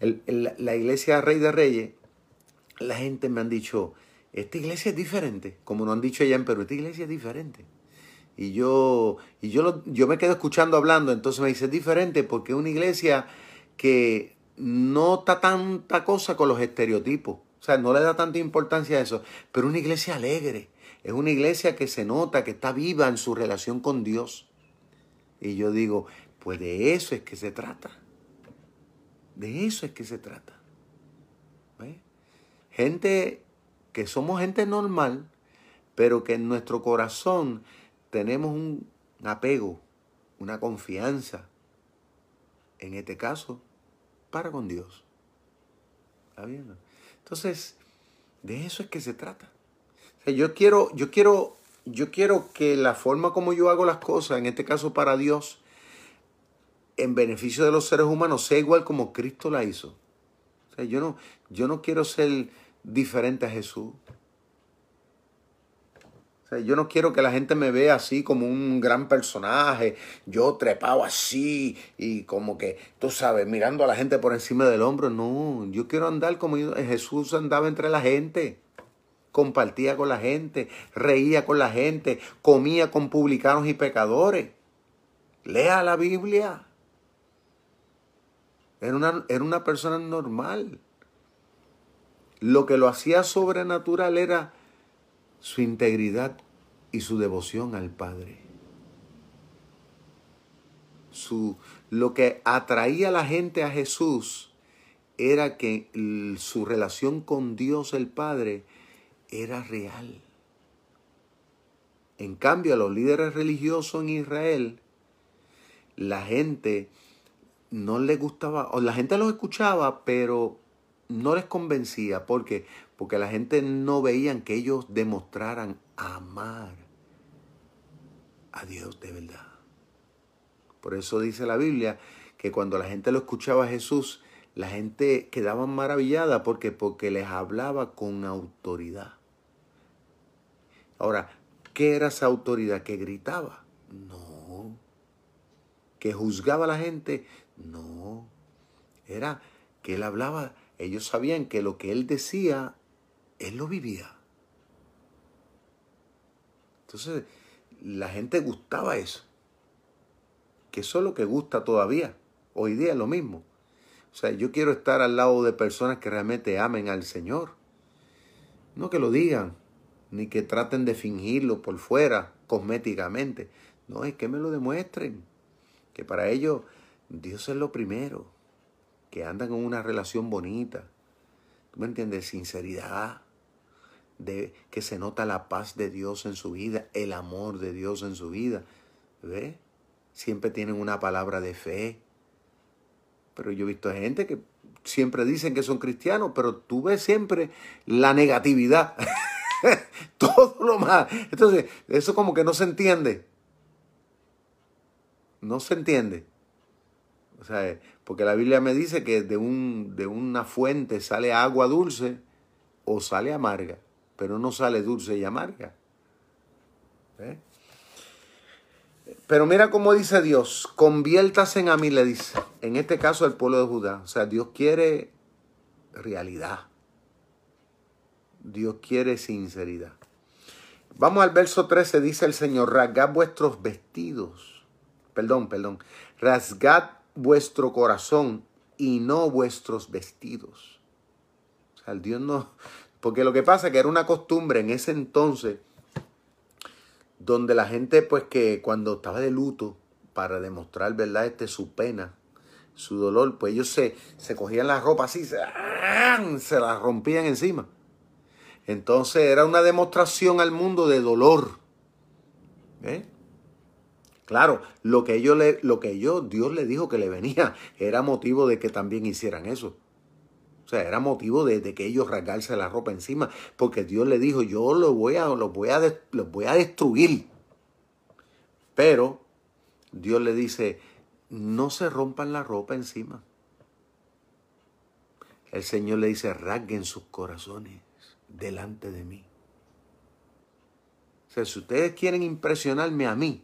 la iglesia Rey de Reyes, la gente me han dicho, esta iglesia es diferente, como nos han dicho allá en Perú, esta iglesia es diferente. Y yo, y yo, yo me quedo escuchando hablando, entonces me dice, es diferente porque una iglesia que no está tanta cosa con los estereotipos, o sea, no le da tanta importancia a eso, pero una iglesia alegre, es una iglesia que se nota, que está viva en su relación con Dios. Y yo digo, pues de eso es que se trata. De eso es que se trata. Gente que somos gente normal, pero que en nuestro corazón tenemos un apego, una confianza, en este caso, para con Dios. ¿Está bien? Entonces, de eso es que se trata. yo quiero, yo quiero, yo quiero que la forma como yo hago las cosas, en este caso para Dios, en beneficio de los seres humanos, sea igual como Cristo la hizo. O sea, yo no, yo no quiero ser diferente a Jesús. Yo no quiero que la gente me vea así como un gran personaje, yo trepado así y como que, tú sabes, mirando a la gente por encima del hombro. No, yo quiero andar como Jesús andaba entre la gente. Compartía con la gente, reía con la gente, comía con publicanos y pecadores. Lea la Biblia. Era una, era una persona normal. Lo que lo hacía sobrenatural era su integridad y su devoción al Padre. Su, lo que atraía a la gente a Jesús era que su relación con Dios el Padre era real. En cambio, a los líderes religiosos en Israel, la gente no le gustaba, o la gente los escuchaba, pero no les convencía. ¿Por qué? Porque la gente no veían que ellos demostraran amar a Dios de verdad. Por eso dice la Biblia que cuando la gente lo escuchaba a Jesús, la gente quedaba maravillada porque porque les hablaba con autoridad. Ahora, ¿qué era esa autoridad que gritaba? No. Que juzgaba a la gente? No. Era que él hablaba ellos sabían que lo que él decía, él lo vivía. Entonces, la gente gustaba eso. Que eso es lo que gusta todavía. Hoy día es lo mismo. O sea, yo quiero estar al lado de personas que realmente amen al Señor. No que lo digan, ni que traten de fingirlo por fuera, cosméticamente. No, es que me lo demuestren. Que para ellos Dios es lo primero. que andan en una relación bonita. ¿Tú me entiendes? Sinceridad. De que se nota la paz de Dios en su vida, el amor de Dios en su vida. ¿Ves? Siempre tienen una palabra de fe. Pero yo he visto gente que siempre dicen que son cristianos, pero tú ves siempre la negatividad. Todo lo más. Entonces, eso como que no se entiende. No se entiende. O sea, porque la Biblia me dice que de, un, de una fuente sale agua dulce o sale amarga, pero no sale dulce y amarga. ¿Eh? Pero mira cómo dice Dios, conviértase a mí, le dice, en este caso el pueblo de Judá. O sea, Dios quiere realidad. Dios quiere sinceridad. Vamos al verso 13, dice el Señor, rasgad vuestros vestidos. Perdón, perdón. Rasgad vuestro corazón y no vuestros vestidos. O sea, Dios no... Porque lo que pasa es que era una costumbre en ese entonces donde la gente pues que cuando estaba de luto para demostrar, ¿verdad? Este, su pena, su dolor, pues ellos se, se cogían la ropa así, se, se la rompían encima. Entonces era una demostración al mundo de dolor. ¿Eh? Claro, lo que ellos le, lo que ellos, Dios le dijo que le venía, era motivo de que también hicieran eso. O sea, era motivo de, que ellos rasgarse la ropa encima, porque Dios le dijo, yo los voy a, los voy a, los voy a destruir. Pero Dios le dice, no se rompan la ropa encima. El Señor le dice, rasguen sus corazones delante de mí. O sea, si ustedes quieren impresionarme a mí,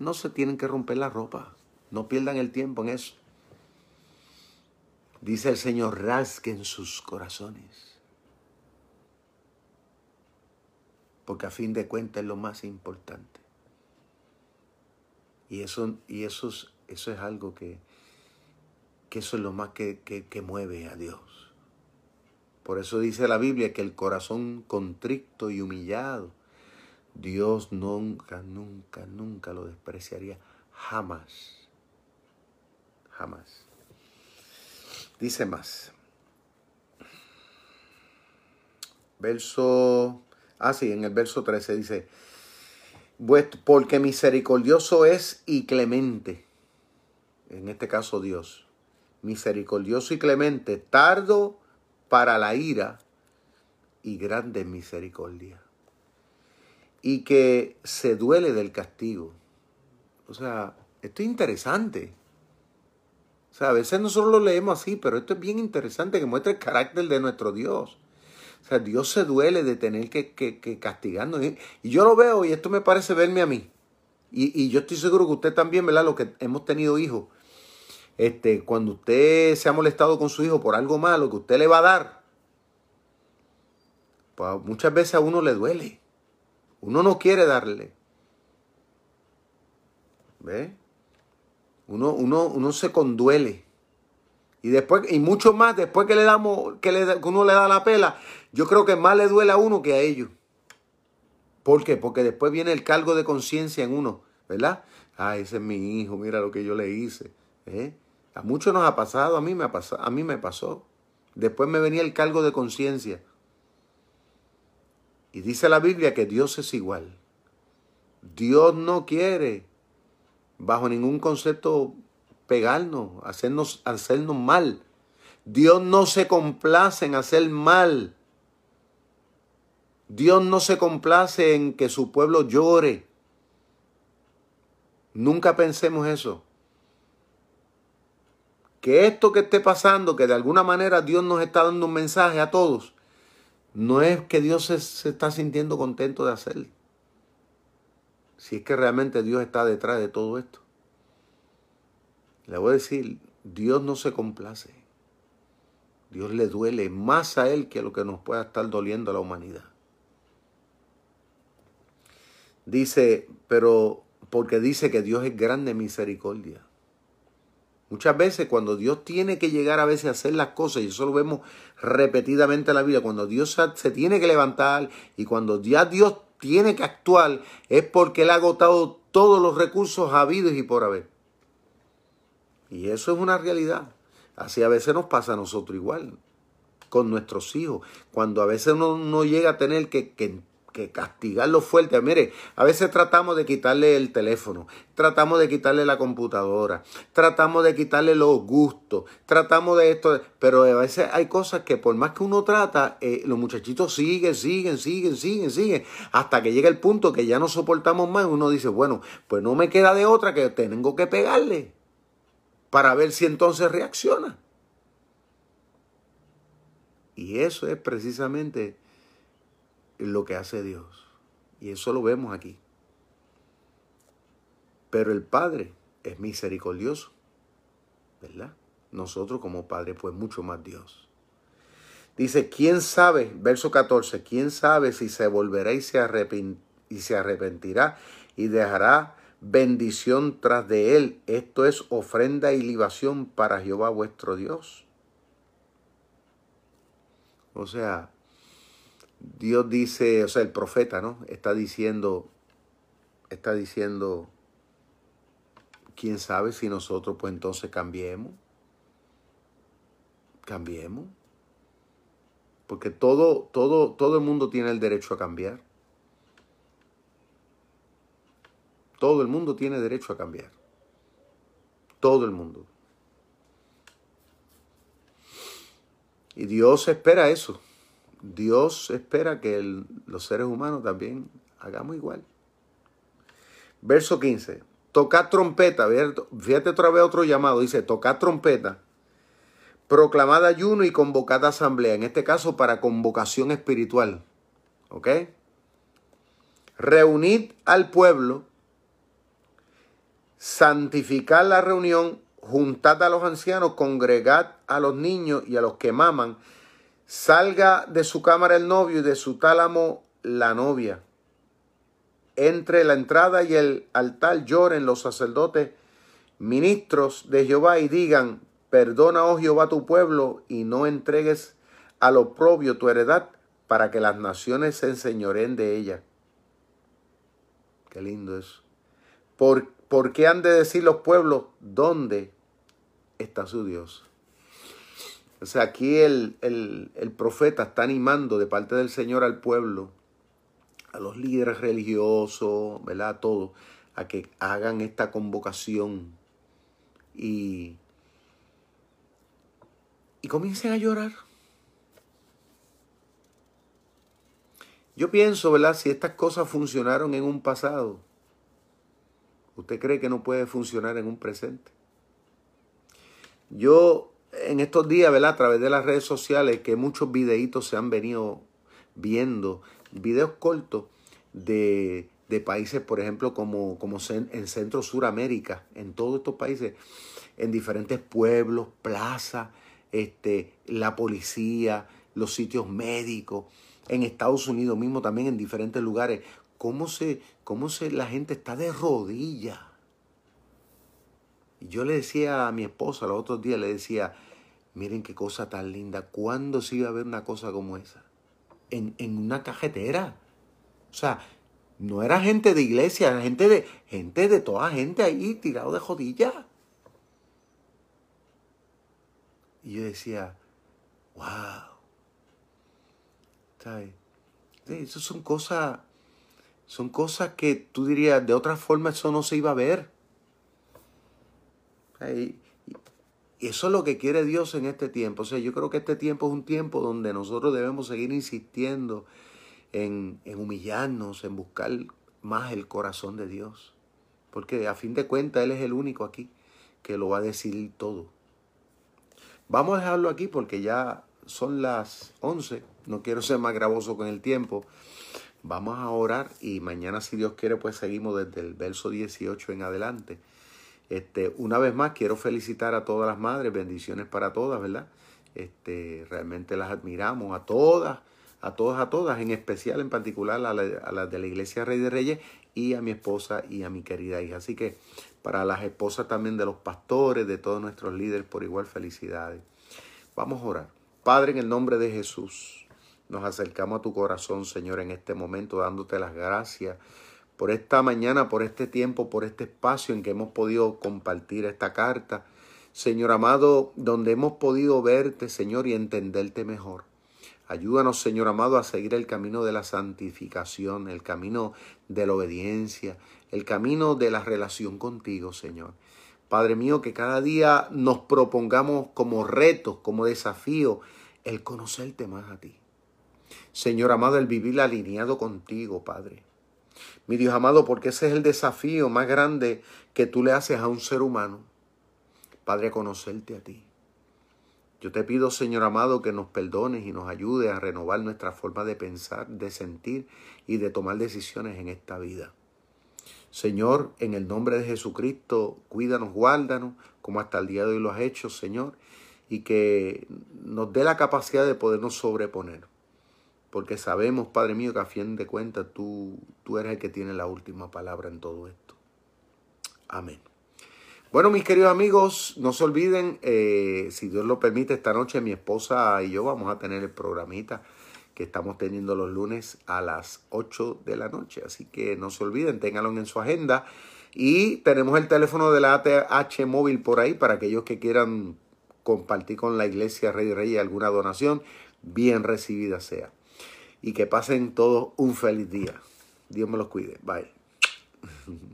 no se tienen que romper la ropa. No pierdan el tiempo en eso. Dice el Señor, rasguen sus corazones. Porque a fin de cuentas es lo más importante. Y eso, y eso, es, eso es algo que, que eso es lo más que, que mueve a Dios. Por eso dice la Biblia que el corazón contrito y humillado, Dios nunca, nunca, nunca lo despreciaría. Jamás. Jamás. Dice más. Verso, ah sí, en el verso 13 dice, porque misericordioso es y clemente, en este caso Dios, misericordioso y clemente, tardo para la ira y grande misericordia. Y que se duele del castigo. O sea, esto es interesante. O sea, a veces nosotros lo leemos así, pero esto es bien interesante que muestra el carácter de nuestro Dios. O sea, Dios se duele de tener que, que, castigarnos. Y, yo lo veo y esto me parece verme a mí. Y, y, yo estoy seguro que usted también, ¿verdad? Lo que hemos tenido hijos. Este, cuando usted se ha molestado con su hijo por algo malo que usted le va a dar, pues muchas veces a uno le duele. Uno no quiere darle. ¿Ve? Uno, uno, uno se conduele. Y después, y mucho más, después que le damos, que, le, uno le da la pela, yo creo que más le duele a uno que a ellos. ¿Por qué? Porque después viene el cargo de conciencia en uno, ¿verdad? Ah, ese es mi hijo, mira lo que yo le hice. ¿eh? A muchos nos ha pasado, a mí me, ha pasado, a mí me pasó. Después me venía el cargo de conciencia. Y dice la Biblia que Dios es igual. Dios no quiere, bajo ningún concepto, pegarnos, hacernos, hacernos mal. Dios no se complace en hacer mal. Dios no se complace en que su pueblo llore. Nunca pensemos eso que esto que esté pasando, que de alguna manera Dios nos está dando un mensaje a todos, no es que Dios se, está sintiendo contento de hacer. Si es que realmente Dios está detrás de todo esto. Le voy a decir, Dios no se complace. Dios le duele más a Él que a lo que nos pueda estar doliendo a la humanidad. Dice, pero porque dice que Dios es grande misericordia. Muchas veces cuando Dios tiene que llegar a veces a hacer las cosas, y eso lo vemos repetidamente en la vida, cuando Dios se tiene que levantar y cuando ya Dios tiene que actuar, es porque Él ha agotado todos los recursos habidos y por haber. Y eso es una realidad. Así a veces nos pasa a nosotros igual, con nuestros hijos. Cuando a veces uno no llega a tener que, que que castigarlo fuerte. Mire, a veces tratamos de quitarle el teléfono, tratamos de quitarle la computadora, tratamos de quitarle los gustos, tratamos de esto, pero a veces hay cosas que por más que uno trata, eh, los muchachitos siguen, siguen, siguen, siguen, siguen, hasta que llega el punto que ya no soportamos más. Uno dice, bueno, pues no me queda de otra que tengo que pegarle para ver si entonces reacciona. Y eso es precisamente lo que hace Dios. Y eso lo vemos aquí. Pero el Padre es misericordioso, ¿verdad? Nosotros como Padre, pues mucho más Dios. Dice, ¿quién sabe? Verso 14, ¿quién sabe si se volverá y se, y se arrepentirá y dejará bendición tras de él? Esto es ofrenda y libación para Jehová vuestro Dios. O sea, Dios dice, o sea, el profeta, ¿no? Está diciendo, está diciendo, quién sabe si nosotros pues entonces cambiemos. Cambiemos. Porque todo, todo, todo el mundo tiene el derecho a cambiar. Todo el mundo tiene derecho a cambiar. Todo el mundo. Y Dios espera eso. Dios espera que los seres humanos también hagamos igual. Verso 15. Tocad trompeta. Fíjate otra vez otro llamado. Dice, tocad trompeta. Proclamad ayuno y convocad asamblea. En este caso para convocación espiritual. ¿Ok? Reunid al pueblo. Santificad la reunión. Juntad a los ancianos. Congregad a los niños y a los que maman Salga de su cámara el novio y de su tálamo la novia. Entre la entrada y el altar lloren los sacerdotes, ministros de Jehová, y digan, perdona, oh Jehová, tu pueblo, y no entregues a lo propio tu heredad, para que las naciones se enseñoren de ella. Qué lindo eso. ¿Por, ¿Por qué han de decir los pueblos, dónde está su Dios? O sea, aquí el, profeta está animando de parte del Señor al pueblo, a los líderes religiosos, ¿verdad? A todos, a que hagan esta convocación y, y comiencen a llorar. Yo pienso, ¿verdad? Si estas cosas funcionaron en un pasado, ¿usted cree que no puede funcionar en un presente? Yo en estos días, ¿verdad? A través de las redes sociales, que muchos videitos se han venido viendo, videos cortos de, países, por ejemplo, como, como en Centro Suramérica, en todos estos países, en diferentes pueblos, plazas, este, la policía, los sitios médicos, en Estados Unidos mismo también en diferentes lugares, cómo se, cómo se la gente está de rodillas y yo le decía a mi esposa los otros días, le decía, miren qué cosa tan linda, ¿cuándo se iba a ver una cosa como esa? En, una cajetera. O sea, no era gente de iglesia, era gente de, gente de toda gente ahí tirado de jodilla. Y yo decía, wow. ¿Sabes? eso son cosas, son cosas que tú dirías, de otra forma eso no se iba a ver. Y eso es lo que quiere Dios en este tiempo. O sea, yo creo que este tiempo es un tiempo donde nosotros debemos seguir insistiendo en, humillarnos, en buscar más el corazón de Dios. Porque a fin de cuentas Él es el único aquí que lo va a decidir todo. Vamos a dejarlo aquí porque ya son las 11. No quiero ser más gravoso con el tiempo. Vamos a orar y mañana, si Dios quiere, pues seguimos desde el verso 18 en adelante. Este, una vez más, quiero felicitar a todas las madres, bendiciones para todas, ¿verdad? Este, realmente las admiramos a todas, a todas, a todas, en especial, en particular a, las de la Iglesia Rey de Reyes y a mi esposa y a mi querida hija. Así que para las esposas también de los pastores, de todos nuestros líderes, por igual felicidades. Vamos a orar. Padre, en el nombre de Jesús, nos acercamos a tu corazón, Señor, en este momento, dándote las gracias por esta mañana, por este tiempo, por este espacio en que hemos podido compartir esta carta. Señor amado, donde hemos podido verte, Señor, y entenderte mejor. Ayúdanos, Señor amado, a seguir el camino de la santificación, el camino de la obediencia, el camino de la relación contigo, Señor. Padre mío, que cada día nos propongamos como retos, como desafío, el conocerte más a ti. Señor amado, el vivir alineado contigo, Padre. Mi Dios amado, porque ese es el desafío más grande que tú le haces a un ser humano. Padre, conocerte a ti. Yo te pido, Señor amado, que nos perdones y nos ayude a renovar nuestra forma de pensar, de sentir y de tomar decisiones en esta vida. Señor, en el nombre de Jesucristo, cuídanos, guárdanos, como hasta el día de hoy lo has hecho, Señor, y que nos dé la capacidad de podernos sobreponer. Porque sabemos, Padre mío, que a fin de cuentas tú, tú eres el que tiene la última palabra en todo esto. Amén. Bueno, mis queridos amigos, no se olviden, eh, si Dios lo permite, esta noche mi esposa y yo vamos a tener el programita que estamos teniendo los lunes a las 8 de la noche. Así que no se olviden, ténganlo en su agenda. Y tenemos el teléfono de la ATH móvil por ahí para aquellos que quieran compartir con la iglesia Rey Rey alguna donación, bien recibida sea. Y que pasen todos un feliz día. Dios me los cuide. Bye.